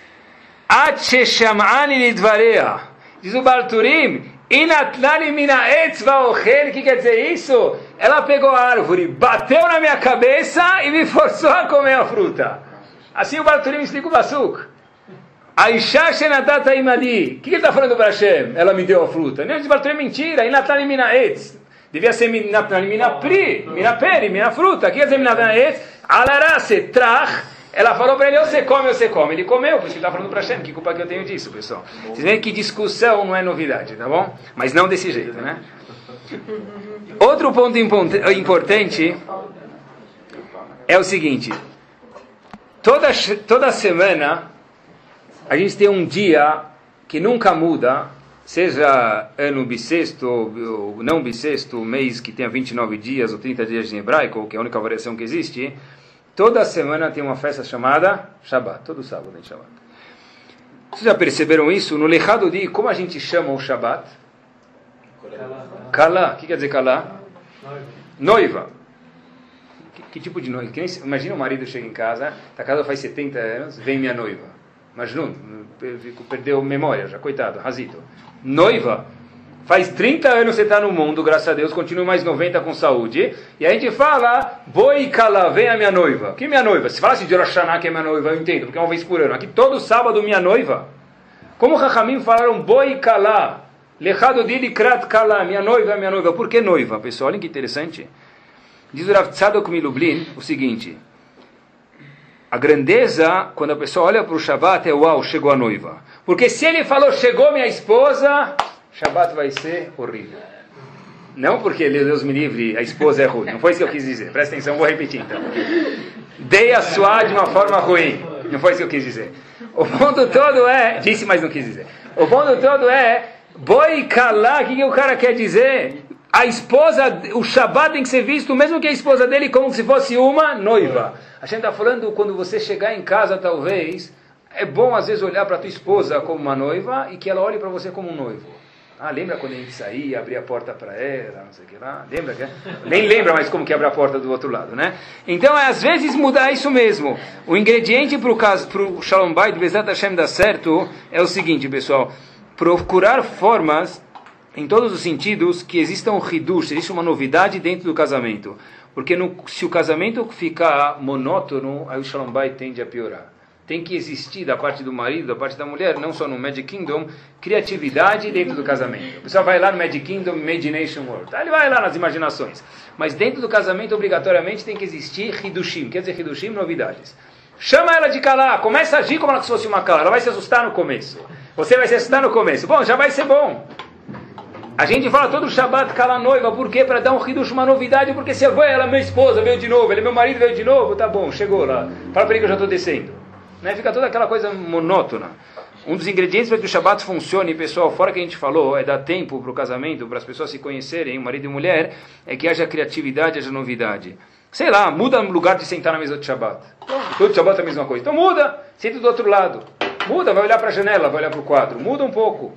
Diz o Baal Turim, Inatlani Minaetz Vaochel, o que quer dizer isso? Ela pegou a árvore, bateu na minha cabeça e me forçou a comer a fruta. Assim o Baal Turim explica o pasuk. Aisha Shenatata Imadi. O que ele está falando para Hashem? Ela me deu a fruta. Não, diz é mentira. Inatlani Minaetz. Devia ser Minatlani Minapri, Minaperi, Minafruta. O que quer dizer Minaetz? Alarase, trach. Ela falou para ele, ou você come ou você come. Ele comeu, por isso que ele está falando para Hashem. Que culpa que eu tenho disso, pessoal? Vocês veem que discussão não é novidade, tá bom? Mas não desse jeito, né? Outro ponto importante é o seguinte. Toda, toda semana a gente tem um dia que nunca muda, seja ano bissexto ou não bissexto, mês que tenha 29 dias ou 30 dias em hebraico, que é a única variação que existe, Toda semana tem uma festa chamada Shabbat. Todo sábado tem Shabbat. Vocês já perceberam isso? No Lechado de como a gente chama o Shabbat? Kala. O que quer dizer Kala? Noiva. Que, que, tipo de noiva? Imagina o marido chega em casa, está casado faz 70 anos, vem minha noiva. Majnun, perdeu memória já, coitado, Razito. Noiva. Faz 30 anos você está no mundo, graças a Deus, continua mais 90 com saúde. E a gente fala, boi cala, vem a minha noiva. Que minha noiva? Se falasse de Rosh que é minha noiva, eu entendo, porque é uma vez por ano. Aqui todo sábado minha noiva. Como Rahamim falaram, boi cala, lechado de krat kala, minha noiva, minha noiva. Por que noiva, pessoal? Olha que interessante. Diz o Rav Tzadok Milublin o seguinte. A grandeza, quando a pessoa olha para o Shabbat, é uau, chegou a noiva. Porque se ele falou, chegou minha esposa, Shabbat vai ser horrível. Não porque, Deus me livre, a esposa é ruim. Não foi isso que eu quis dizer. Presta atenção, vou repetir então. Dei a suar de uma forma ruim. Não foi isso que eu quis dizer. O ponto todo é. Disse, mas não quis dizer. O ponto todo é. Boi calar, o que, que o cara quer dizer? A esposa, o Shabbat tem que ser visto, mesmo que a esposa dele, como se fosse uma noiva. A gente está falando quando você chegar em casa, talvez. É bom às vezes olhar para tua esposa como uma noiva e que ela olhe para você como um noivo. Ah, lembra quando a gente saía, abria a porta para ela, não sei o que lá? Lembra? Que... Nem lembra mais como que abre a porta do outro lado, né? Então, é, às vezes, mudar isso mesmo. O ingrediente para o caso, para o Shalom Bayit, Bezat Hashem dar certo, é o seguinte, pessoal. Procurar formas, em todos os sentidos, que exista um hidush, existe uma novidade dentro do casamento. Porque no, se o casamento ficar monótono, aí o Shalom Bayit tende a piorar tem que existir da parte do marido, da parte da mulher, não só no Magic Kingdom, criatividade dentro do casamento. O pessoal vai lá no Magic Kingdom, Imagination World. Ele vai lá nas imaginações. Mas dentro do casamento, obrigatoriamente, tem que existir Hidushim. Quer dizer, Hidushim, novidades. Chama ela de Kalá, começa a agir como se fosse uma Kalá. Ela vai se assustar no começo. Você vai se assustar no começo. Bom, já vai ser bom. A gente fala todo Shabbat cala noiva, por quê? Para dar um Hidush, uma novidade, porque se a avó, ela é minha esposa, veio de novo, ele é meu marido, veio de novo, tá bom, chegou lá. Fala para ele que eu já estou descendo. Né? Fica toda aquela coisa monótona. Um dos ingredientes para que o Shabat funcione, pessoal, fora que a gente falou, é dar tempo para o casamento, para as pessoas se conhecerem, marido e mulher, é que haja criatividade, haja novidade. Sei lá, muda o lugar de sentar na mesa de Shabat. Todo Shabat é a mesma coisa. Então muda, senta do outro lado. Muda, vai olhar para a janela, vai olhar para o quadro. Muda um pouco.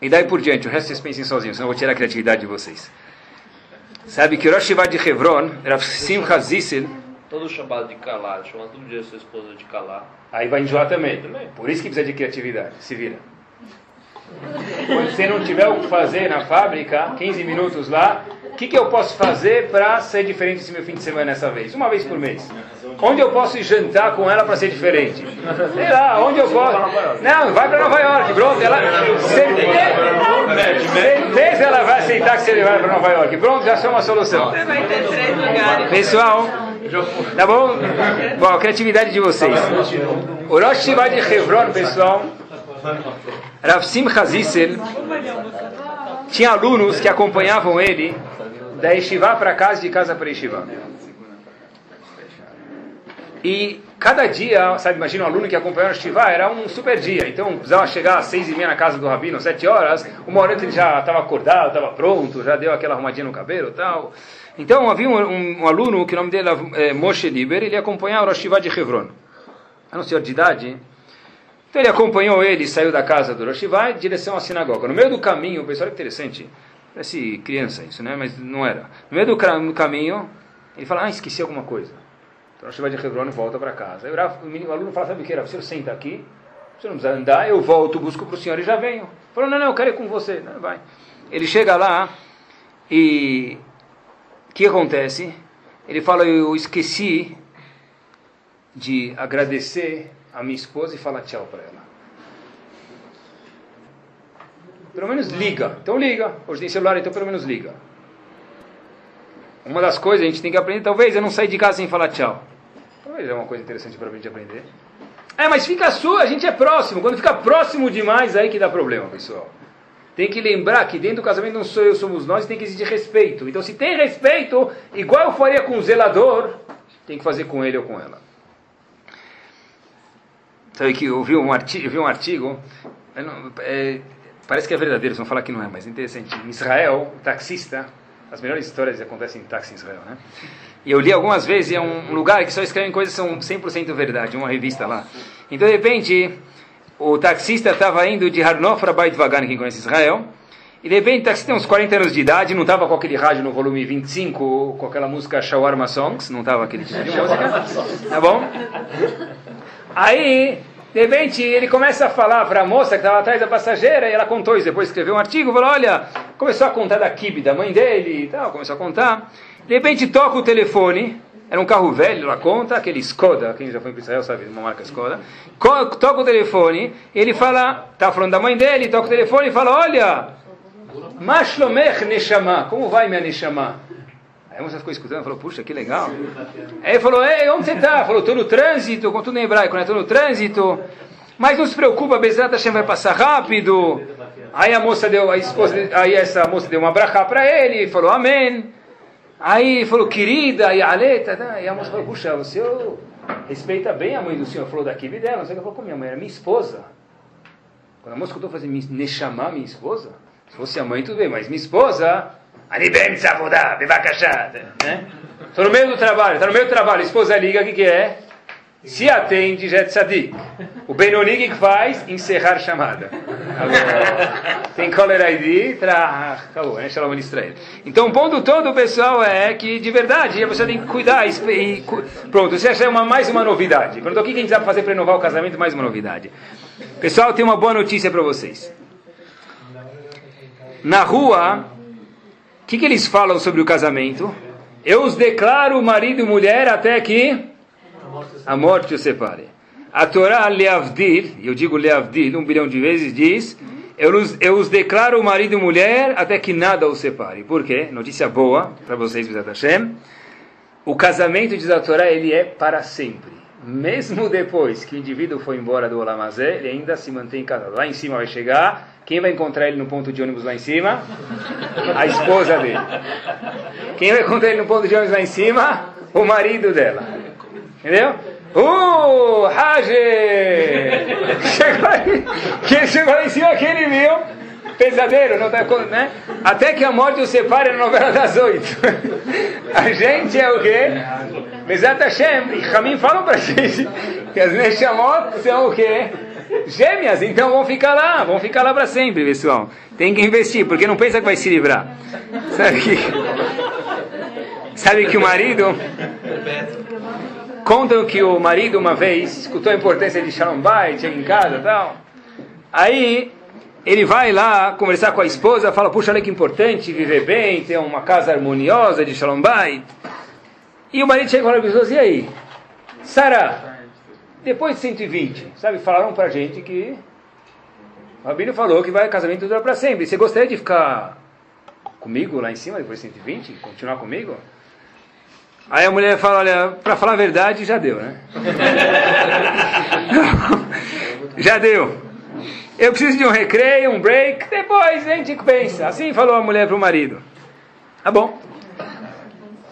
E daí por diante, o resto vocês pensem sozinhos, senão eu vou tirar a criatividade de vocês. Sabe que Rosh de Hebron, Rav Simcha Zissel, todo chamado de calar, chama todo dia sua esposa de calar. Aí vai enjoar também. também. Por isso que precisa de criatividade. Se vira. Quando você não tiver o que fazer na fábrica, 15 minutos lá, o que, que eu posso fazer para ser diferente esse meu fim de semana dessa vez? Uma vez por mês. Onde eu posso ir jantar com ela para ser diferente? Sei lá, onde eu posso. Não, vai para Nova York, pronto. Ela, certeza, certeza ela vai aceitar que você vai para Nova York. Pronto, já achou uma solução. Pessoal, tá bom? Bom, a criatividade de vocês. O Rosh Shiva de Hebron, pessoal. Rav Simcha Zissel tinha alunos que acompanhavam ele da Yeshiva para casa, de casa para Yeshiva. E cada dia, sabe, imagina um aluno que acompanhava o Shiva, era um super dia. Então precisava chegar às seis e meia na casa do Rabino, sete horas, uma hora ele já estava acordado, estava pronto, já deu aquela arrumadinha no cabelo tal. Então havia um, um, um, aluno que o nome dele era é, Moshe Liber, ele acompanhava o Shiva de Hebron. Era um senhor de idade. Então ele acompanhou ele, saiu da casa do Rosh em direção à sinagoga. No meio do caminho, o pessoal é interessante, parece criança isso, né? Mas não era. No meio do caminho, ele fala, ah, esqueci alguma coisa. Então Rosh de Hebron volta para casa. Aí o, aluno fala, sabe o que era? Você senta aqui, você não precisa andar, eu volto, busco para o senhor e já venho. Falou, não, não, eu quero ir com você. Não, vai. Ele chega lá e o que acontece? Ele fala, eu esqueci de agradecer a minha esposa e falar tchau para ela. Pelo menos liga. Então liga. Hoje tem celular, então pelo menos liga. Uma das coisas a gente tem que aprender, talvez, é não sair de casa sem falar tchau. Talvez é uma coisa interessante para a gente aprender. É, mas fica sua, a gente é próximo. Quando fica próximo demais, aí que dá problema, pessoal. Tem que lembrar que dentro do casamento não sou eu, somos nós, tem que existir respeito. Então, se tem respeito, igual eu faria com o zelador, tem que fazer com ele ou com ela. Sabe que eu vi um artigo, vi um artigo não, é, parece que é verdadeiro, vão falar que não é, mas é interessante. Em Israel, o taxista, as melhores histórias acontecem em táxi em Israel, né? E eu li algumas vezes, é um lugar que só escrevem coisas que são 100% verdade, uma revista lá. Então, de repente, o taxista estava indo de Harnof para Beit Vagan, quem conhece Israel, e de repente o taxista tem uns 40 anos de idade, não estava com aquele rádio no volume 25, com aquela música Shawarma Songs, não estava aquele tipo de música, tá bom? Aí, de repente, ele começa a falar para a moça que estava atrás da passageira, e ela contou isso, depois escreveu um artigo, falou, olha, começou a contar da Kibe, da mãe dele e tal, começou a contar. De repente toca o telefone, era um carro velho, ela conta, aquele Skoda, quem já foi para Israel sabe, uma marca Skoda. Toca o telefone, ele fala, está falando da mãe dele, toca o telefone e fala, olha, Mashlomech Neshama, como vai minha Neshama? Aí você ficou escutando, falou, puxa, que legal. Aí ele falou, ei, onde você está? Falou, estou no trânsito, com tudo em hebraico, né? Estou no trânsito. Mas não se preocupa, Bezerra Hashem vai passar rápido. Aí a moça deu, a esposa, aí essa moça deu uma brachá para ele, falou, amém. Aí falou, querida, e a aleta, tá? e a moça falou, puxa, você respeita bem a mãe do senhor, falou da kibe dela, não sei o que, falou, minha mãe era minha esposa. Quando a moça escutou fazer me chamar minha esposa, se fosse a mãe, tudo bem, mas minha esposa, Ali bem Bevakashá. Né? Estou no meio do trabalho, está no meio do trabalho, a esposa liga, o que, que é? Se atende, já é tzadik. O Benoni que faz? Encerrar chamada. Tem caller ID, tra... acabou, né? Então o ponto todo, pessoal, é que de verdade pessoa tem que cuidar. E, pronto, você acha uma, mais uma novidade. Perguntou o que a gente fazer para renovar o casamento, mais uma novidade. Pessoal, tem uma boa notícia para vocês. Na rua, o que, que eles falam sobre o casamento? Eu os declaro marido e mulher até que a morte os separe. A Torá Leavdil, eu digo Leavdil um bilhão de vezes, diz: eu os, eu os declaro marido e mulher até que nada os separe. Por quê? Notícia boa para vocês, Bezat Hashem. O casamento, diz a Torá, ele é para sempre. Mesmo depois que o indivíduo foi embora do Olamazé, ele ainda se mantém casado. Lá em cima vai chegar quem vai encontrar ele no ponto de ônibus lá em cima? A esposa dele. Quem vai encontrar ele no ponto de ônibus lá em cima? O marido dela. Entendeu? Uh, Raj! Chegou aí, que chegou lá em cima, que ele viu. Pesadeiro, não tá, né? Até que a morte o separe na novela das oito. A gente é o quê? Bezat Hashem. E Ramin falam pra gente que as Neshamot são o quê? Gêmeas, então vão ficar lá, vão ficar lá para sempre, pessoal. Tem que investir, porque não pensa que vai se livrar. Sabe que, sabe que o marido. Contam que o marido uma vez escutou a importância de Shalom Bay, chega em casa e tal. Aí ele vai lá conversar com a esposa, fala: Puxa, olha que importante viver bem, ter uma casa harmoniosa de Shalom Bay. E o marido chega e fala para a esposa: E aí? Sara, depois de 120, sabe, falaram pra gente que o Rabino falou que vai casamento dura para sempre. Você gostaria de ficar comigo lá em cima depois de 120? Continuar comigo? Aí a mulher fala, olha, para falar a verdade, já deu, né? já deu. Eu preciso de um recreio, um break, depois a gente pensa. Assim falou a mulher para o marido. Tá bom.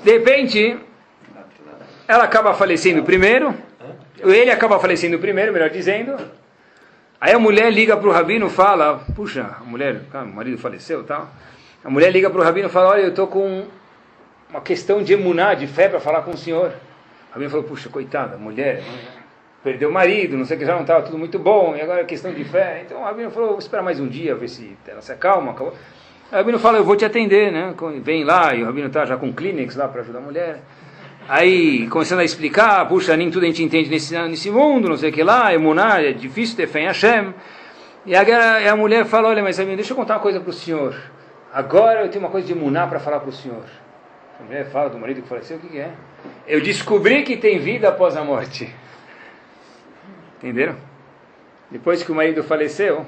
De repente, ela acaba falecendo primeiro, Ele acaba falecendo primeiro, melhor dizendo. Aí a mulher liga para o rabino e fala, puxa, a mulher, ah, o marido faleceu e tal. A mulher liga para o rabino e fala, olha, eu estou com uma questão de emuná, de fé para falar com o senhor. O rabino falou, puxa, coitada, mulher, perdeu o marido, não sei o que, já não estava tudo muito bom, e agora é questão de fé. Então o rabino falou, vou esperar mais um dia, ver se ela se acalma. Acabou. O rabino fala, eu vou te atender, né? Vem lá, e o rabino está já com clínicos lá para ajudar a mulher. Aí, começando a explicar, puxa, nem tudo a gente entende nesse, nesse mundo, não sei o que lá, emuná, é difícil ter fé em Hashem. E a, a mulher fala, olha, mas deixa eu contar uma coisa para o senhor. Agora eu tenho uma coisa de emuná para falar para o senhor. A mulher fala do marido que faleceu, o que, que é? Eu descobri que tem vida após a morte. Entenderam? Depois que o marido faleceu,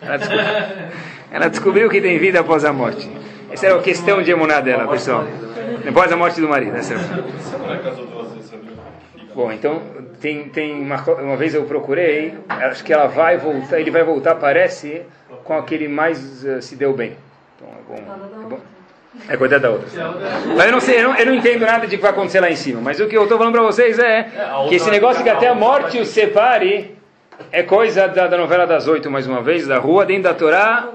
ela descobriu, ela descobriu que tem vida após a morte. Essa era a questão de emuná dela, pessoal. Depois da morte do marido. Essa era... Bom, então tem, tem uma, uma vez eu procurei, acho que ela vai voltar, ele vai voltar, parece, com aquele mais uh, se deu bem. Então é bom. É, bom. É cuidar da outra. Mas eu não sei, eu não, eu não entendo nada de que vai acontecer lá em cima. Mas o que eu estou falando para vocês é que esse negócio que até a morte o separe é coisa da, da novela das oito, mais uma vez, da rua, dentro da Torá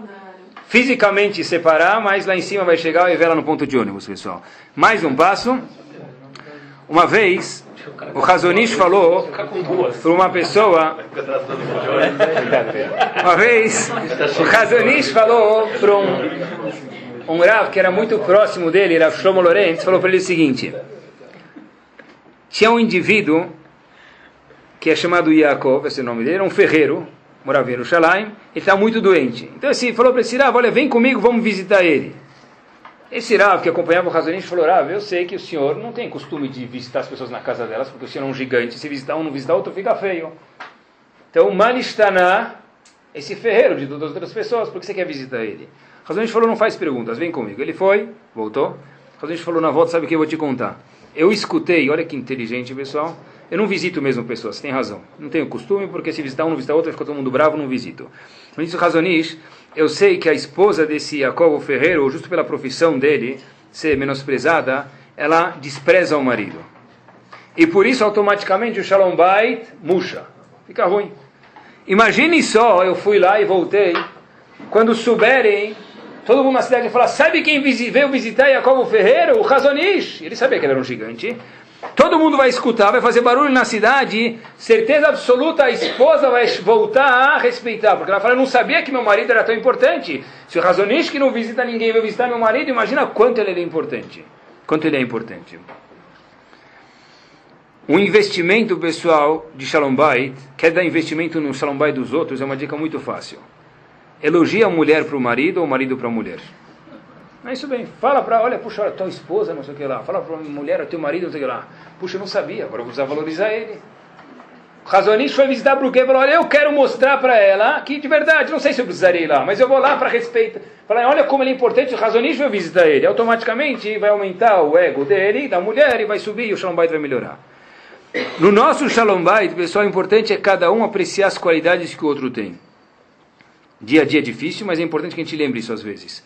fisicamente separar, mas lá em cima vai chegar e ver lá no ponto de ônibus, pessoal. Mais um passo. Uma vez, o Razonish falou para uma pessoa. Uma vez, o Razonish falou para um, um Rav que era muito próximo dele, Rav Shlomo Lorenz, falou para ele o seguinte: tinha um indivíduo que é chamado Yaakov, esse é o nome dele, era um ferreiro, morava em Jerusalém, ele está muito doente. Então assim, falou para esse Rav, olha, vem comigo, vamos visitar ele. Esse Rav que acompanhava o Razonich falou, Rav, eu sei que o senhor não tem costume de visitar as pessoas na casa delas, porque o senhor é um gigante, se visitar um, não visitar outro, fica feio. Então, Manistaná, esse ferreiro de todas as outras pessoas, por que você quer visitar ele? Razonich falou, não faz perguntas, vem comigo. Ele foi, voltou. Razonich falou, na volta, sabe o que eu vou te contar? Eu escutei, olha que inteligente, pessoal, eu não visito mesmo pessoas, tem razão. Não tenho costume, porque se visitar um, não visitar outro, fica todo mundo bravo, não visito. Por isso, Razonish, eu sei que a esposa desse Jacobo Ferreiro, justo pela profissão dele ser menosprezada, ela despreza o marido. E por isso, automaticamente, o Shalom Bait murcha. Fica ruim. Imagine só, eu fui lá e voltei. Quando souberem, todo mundo na cidade fala, sabe quem veio visitar Jacobo Ferreiro? O Razonish. Ele sabia que ele era um gigante. Todo mundo vai escutar, vai fazer barulho na cidade, certeza absoluta a esposa vai voltar a respeitar, porque ela fala, eu não sabia que meu marido era tão importante. Se o Razonish que não visita ninguém vai visitar meu marido, imagina quanto ele é importante. Quanto ele é importante. Um investimento pessoal de Shalom Bait, quer dar investimento no Shalom Bait dos outros, é uma dica muito fácil. Elogia a mulher para o marido ou o marido para a mulher. É isso bem. Fala para, olha, puxa, olha, tua esposa, não sei o que lá. Fala para a mulher, teu marido, não sei o que lá. Puxa, eu não sabia, agora eu vou precisar valorizar ele. Razonish foi visitar Bruquê e falou, olha, eu quero mostrar para ela que de verdade, não sei se eu precisaria ir lá, mas eu vou lá para respeitar. Falar, olha como ele é importante, Razonish vai visitar ele. Automaticamente vai aumentar o ego dele, da mulher, e vai subir e o Shalom vai melhorar. No nosso Shalom pessoal, o importante é cada um apreciar as qualidades que o outro tem. Dia a dia é difícil, mas é importante que a gente lembre isso às vezes.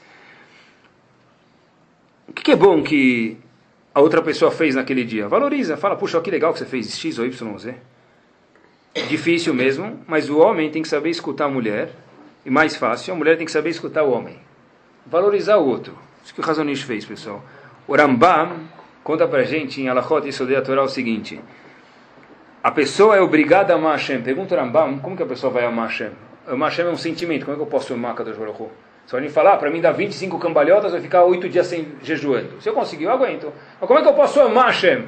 O que, é bom que a outra pessoa fez naquele dia? Valoriza, fala, puxa, que legal que você fez X ou Y, Z. Difícil mesmo, mas o homem tem que saber escutar a mulher, e mais fácil, a mulher tem que saber escutar o homem. Valorizar o outro. Isso que o Razonish fez, pessoal. O Rambam conta pra gente em Alachot e Sodei Torah o seguinte: a pessoa é obrigada a amar Hashem. Pergunta o Rambam, como que a pessoa vai amar Hashem? Amar é um sentimento, como é que eu posso amar Kadosh Baruch Hu? Se alguém falar, para mim dá 25 cambalhotas, vai ficar 8 dias sem jejuando. Se eu conseguir, eu aguento. Mas como é que eu posso amar Hashem?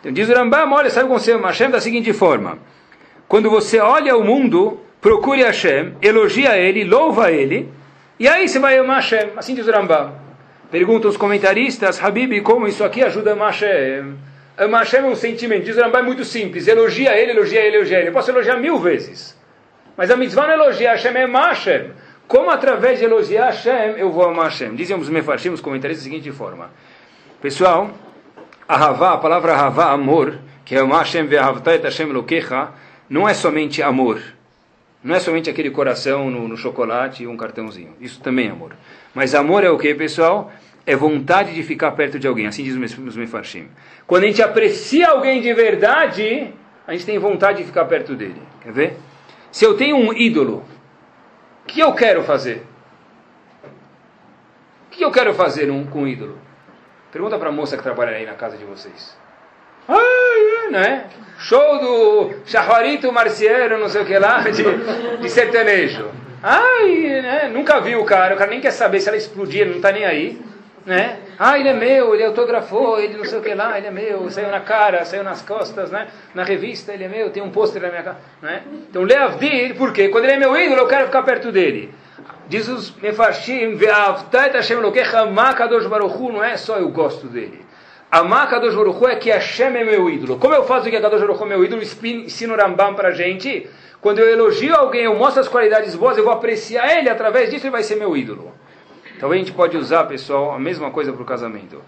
Então diz o Rambam, olha, sabe como você ama Hashem? Da seguinte forma. Quando você olha o mundo, procure Hashem, elogia Ele, louva Ele, e aí você vai amar Hashem. Assim diz o Rambam. Perguntam os comentaristas, Habib, como isso aqui ajuda a amar Hashem? Amar Hashem é um sentimento. Diz o Rambam, é muito simples. Elogia Ele, elogia Ele, elogia Ele. Eu posso elogiar mil vezes. Mas a mitzvah não elogiar Hashem, é amar Hashem. Como através de elogiar Hashem eu vou amar Hashem? Dizem os mefarshim, os comentaristas, da seguinte forma. Pessoal, Ahavá, a palavra Ahavá, amor, que é Hashem ve'ahavtai Hashem lokecha, não é somente amor. Não é somente aquele coração no, no chocolate e um cartãozinho. Isso também é amor. Mas amor é o que, pessoal? é vontade de ficar perto de alguém, assim diz os Mefarshim. Quando a gente aprecia alguém de verdade, a gente tem vontade de ficar perto dele. Quer ver? Se eu tenho um ídolo, o que eu quero fazer? O que eu quero fazer um, com um ídolo? Pergunta para a moça que trabalha aí na casa de vocês. Ai, né? Show do Chahuarito Marciero, não sei o que lá, de, de sertanejo. Ai, né? Nunca viu o cara, o cara nem quer saber se ela explodir, ele não está nem aí. Né? Ah, ele é meu, ele autografou, ele não sei o que lá, ele é meu, saiu na cara, saiu nas costas, né? na revista, ele é meu, tem um pôster na minha cara. Né? Então, Leavdir, por quê? Quando ele é meu ídolo, eu quero ficar perto dele. Diz os Mefarshim, Ve'avtat Hashem Lokecha Makadosh Baruchu, não é só eu gosto dele. Amar Kadosh Baruchu é que Hashem é meu ídolo. Como eu faço que a Baruchu é meu ídolo? Ensino Rambam para a gente. Quando eu elogio alguém, eu mostro as qualidades boas, eu vou apreciar ele, através disso ele vai ser meu ídolo. Então a gente pode usar, pessoal, a mesma coisa para o casamento.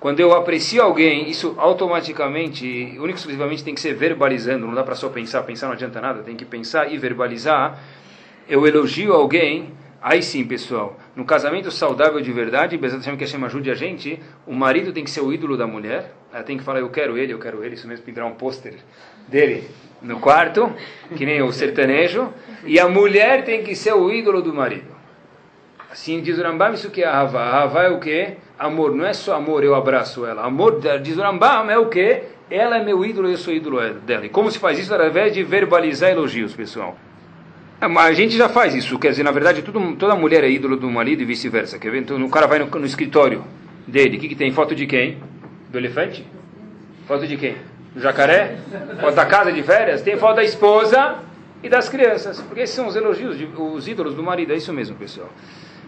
Quando eu aprecio alguém, isso automaticamente, único exclusivamente tem que ser verbalizando, não dá para só pensar, pensar não adianta nada, tem que pensar e verbalizar. Eu elogio alguém, Aí sim, pessoal, no casamento saudável de verdade, Bezat Hashem que Hashem ajude a gente, o marido tem que ser o ídolo da mulher, ela tem que falar, eu quero ele, eu quero ele, isso mesmo, pintar um pôster dele no quarto, que nem o sertanejo, e a mulher tem que ser o ídolo do marido. Assim diz o Rambam, isso que é Ahava. Ahava é o que? Amor, não é só amor, eu abraço ela. Amor, diz o Rambam, é o que? Ela é meu ídolo, eu sou ídolo dela. E como se faz isso? Através de verbalizar elogios, pessoal. A gente já faz isso, quer dizer, na verdade, tudo, toda mulher é ídolo do marido e vice-versa. Quer ver? Então, o cara vai no, no escritório dele, o que, que tem? Foto de quem? Do elefante? Foto de quem? Do jacaré? Foto da casa de férias? Tem foto da esposa e das crianças. Porque esses são os elogios, de, os ídolos do marido. É isso mesmo, pessoal.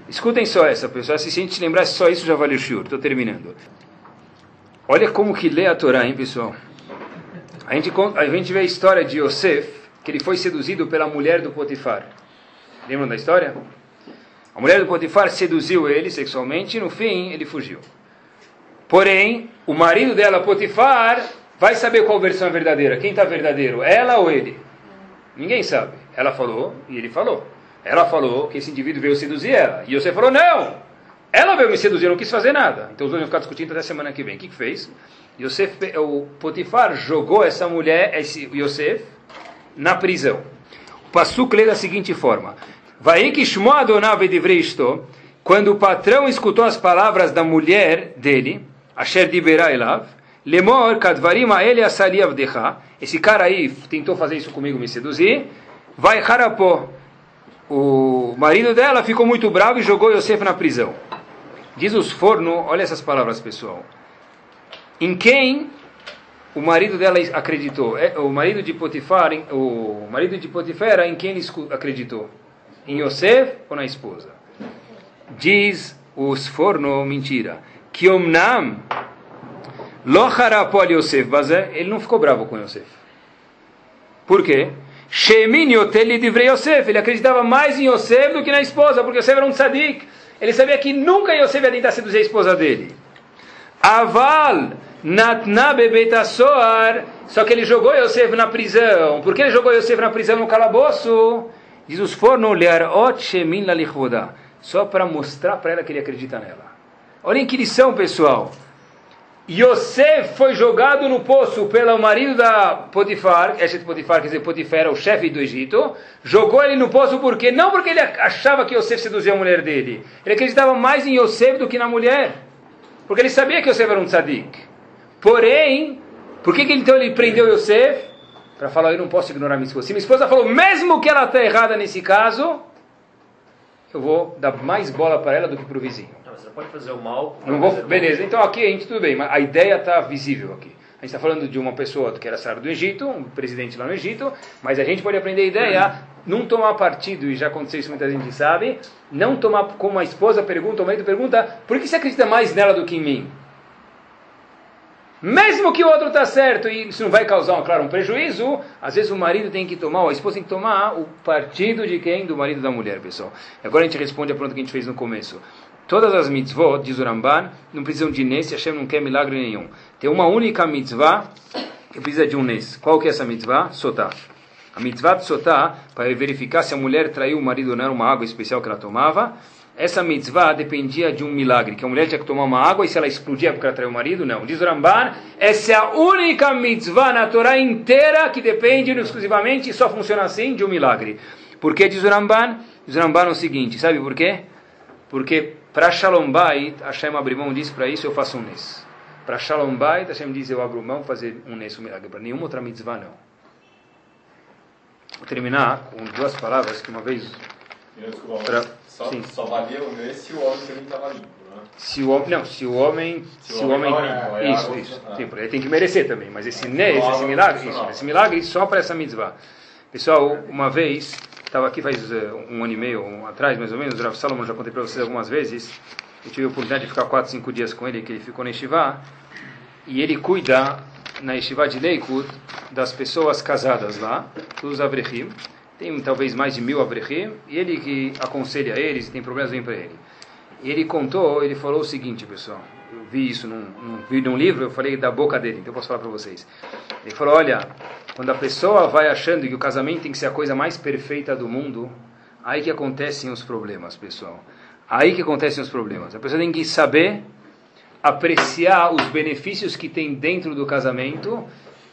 Escutem só essa, pessoal. Se a gente lembrar só isso, já valeu o shiur. Estou terminando. Olha como que lê a Torá, hein, pessoal? A gente, a gente vê a história de Yosef, que ele foi seduzido pela mulher do Potifar. Lembram da história? A mulher do Potifar seduziu ele sexualmente e no fim ele fugiu. Porém, o marido dela, Potifar, vai saber qual versão é verdadeira. Quem está verdadeiro? Ela ou ele? Ninguém sabe. Ela falou e ele falou. Ela falou que esse indivíduo veio seduzir ela. E você falou, não! Ela veio me seduzir, eu não quis fazer nada. Então os dois vão ficar discutindo até semana que vem. O que, que fez? Yosef, o Potifar jogou essa mulher, esse Yosef, na prisão. O Passuk lê da seguinte forma: quando o patrão escutou as palavras da mulher dele, Asher dibera elav, lemor kadvarim aele asali avdecha, esse cara aí tentou fazer isso comigo, me seduzir, vai harapó. O marido dela ficou muito bravo e jogou Yosef na prisão. Diz os forno, olha essas palavras, pessoal. Em quem o marido dela acreditou. É, o marido de Potifar, o marido de Potifar, em quem ele acreditou? Em Yosef ou na esposa? Diz os forno mentira. Que omnam lo Yosef, ele não ficou bravo com Yosef. Por quê? Yosef. Ele acreditava mais em Yosef do que na esposa, porque Yosef era um tzadik. Ele sabia que nunca Yosef ia tentar seduzir a esposa dele. Aval Natna só que ele jogou Yosef na prisão. Por que ele jogou Yosef na prisão no calabouço? Diz os forno só para mostrar para ela que ele acredita nela. Olhem que lição, pessoal. Yosef foi jogado no poço pelo marido da Potifar, Eshet Potifar, quer dizer, Potifar, o chefe do Egito, jogou ele no poço porque não porque ele achava que Yosef seduzia a mulher dele, ele acreditava mais em Yosef do que na mulher, porque ele sabia que Yosef era um tzadik. Porém, por que, que então ele prendeu Yosef? Para falar, eu não posso ignorar minha esposa. Se minha esposa falou, mesmo que ela está errada nesse caso, eu vou dar mais bola para ela do que para o vizinho. Você não pode fazer o mal. Não vou, beleza, então aqui a gente tudo bem, mas a ideia está visível aqui. A gente está falando de uma pessoa que era sábio do Egito, um presidente lá no Egito, mas a gente pode aprender a ideia, não tomar partido, e já aconteceu isso muita gente sabe, não tomar como a esposa pergunta, o marido pergunta, por que você acredita mais nela do que em mim? Mesmo que o outro está certo e isso não vai causar, claro, um prejuízo, às vezes o marido tem que tomar, ou a esposa tem que tomar o partido de quem? Do marido da mulher, pessoal. Agora a gente responde a pergunta que a gente fez no começo. Todas as mitzvot, diz o Ramban, não precisam de nes, Hashem não quer milagre nenhum. Tem uma única mitzvah que precisa de um nes. Qual que é essa mitzvah? Sotá. A mitzvah de sotá, para verificar se a mulher traiu o marido ou não, uma água especial que ela tomava, essa mitzvah dependia de um milagre, que a mulher tinha que tomar uma água e se ela explodia porque ela traiu o marido, não. Diz o Ramban, essa é a única mitzvah na Torá inteira que depende exclusivamente e só funciona assim de um milagre. Por que diz o Ramban? Diz o Ramban o seguinte, sabe por quê? Porque para Shalom Bait, Hashem abriu mão disso, para isso eu faço um nes. Para Shalom Bait, Hashem diz, eu abro mão fazer um nes, um milagre. Para nenhuma outra mitzvah, não. Vou terminar com duas palavras que uma vez... Desculpa, Pra- só, sim. só valia o mês se o homem também estava limpo, né? Se o homem, não, se o homem, Se se o homem homem, é, é isso, água, isso, ah. sim, ele tem que merecer também, mas esse nes, Não, esse não, milagre, isso, esse milagre só para essa mitzvah. Pessoal, uma vez, estava aqui faz eh, um ano e meio um, atrás, mais ou menos, o Rav Salomon, já contei para vocês algumas vezes, eu tive a oportunidade de ficar 4, 5 dias com ele, que ele ficou na Yeshiva, e ele cuida na Yeshiva de Leikut das pessoas casadas lá, dos Avrechim, tem talvez mais de mil Avrechim, e ele que aconselha eles, tem problemas, vem para ele. E ele contou, ele falou o seguinte, pessoal. Eu vi isso num, num, vi num livro, eu falei da boca dele, então eu posso falar para vocês. Ele falou: olha, quando a pessoa vai achando que o casamento tem que ser a coisa mais perfeita do mundo, aí que acontecem os problemas, pessoal. Aí que acontecem os problemas. A pessoa tem que saber apreciar os benefícios que tem dentro do casamento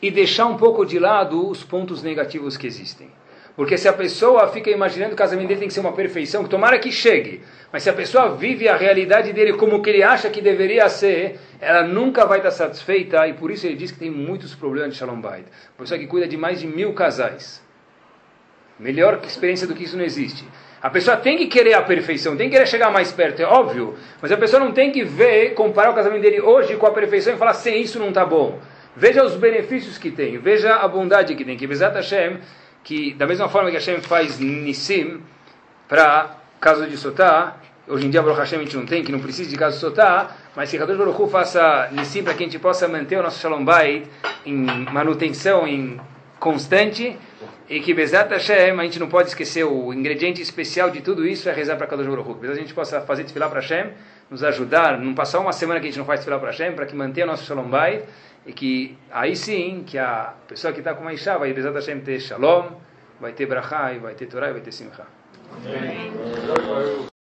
e deixar um pouco de lado os pontos negativos que existem. Porque se a pessoa fica imaginando que o casamento dele tem que ser uma perfeição, que tomara que chegue, mas se a pessoa vive a realidade dele como que ele acha que deveria ser, ela nunca vai estar satisfeita e por isso ele diz que tem muitos problemas de Shalom Bait. Uma pessoa que cuida de mais de mil casais. Melhor experiência do que isso não existe. A pessoa tem que querer a perfeição, tem que querer chegar mais perto, é óbvio. Mas a pessoa não tem que ver, comparar o casamento dele hoje com a perfeição e falar, sem isso não está bom. Veja os benefícios que tem, veja a bondade que tem. Que Bezat Hashem, que da mesma forma que Hashem faz Nissim para caso de Sotá, hoje em dia Baruch Hashem a gente não tem, que não precisa de caso de Sotá, mas que Kadosh Baruch Hu faça Nissim para que a gente possa manter o nosso Shalom Bait em manutenção, em constante, e que Bezat Hashem, a gente não pode esquecer o ingrediente especial de tudo isso é rezar para Kadosh Baruch Hu. Que a gente possa fazer desfilar para Hashem, nos ajudar, não passar uma semana que a gente não faz desfilar para Hashem, para que mantenha o nosso Shalom Bait, e que aí sim, que a pessoa que está com uma Isha vai Bezat Hashem ter Shalom, vai ter Brachá, vai ter Torah, e vai ter Simcha.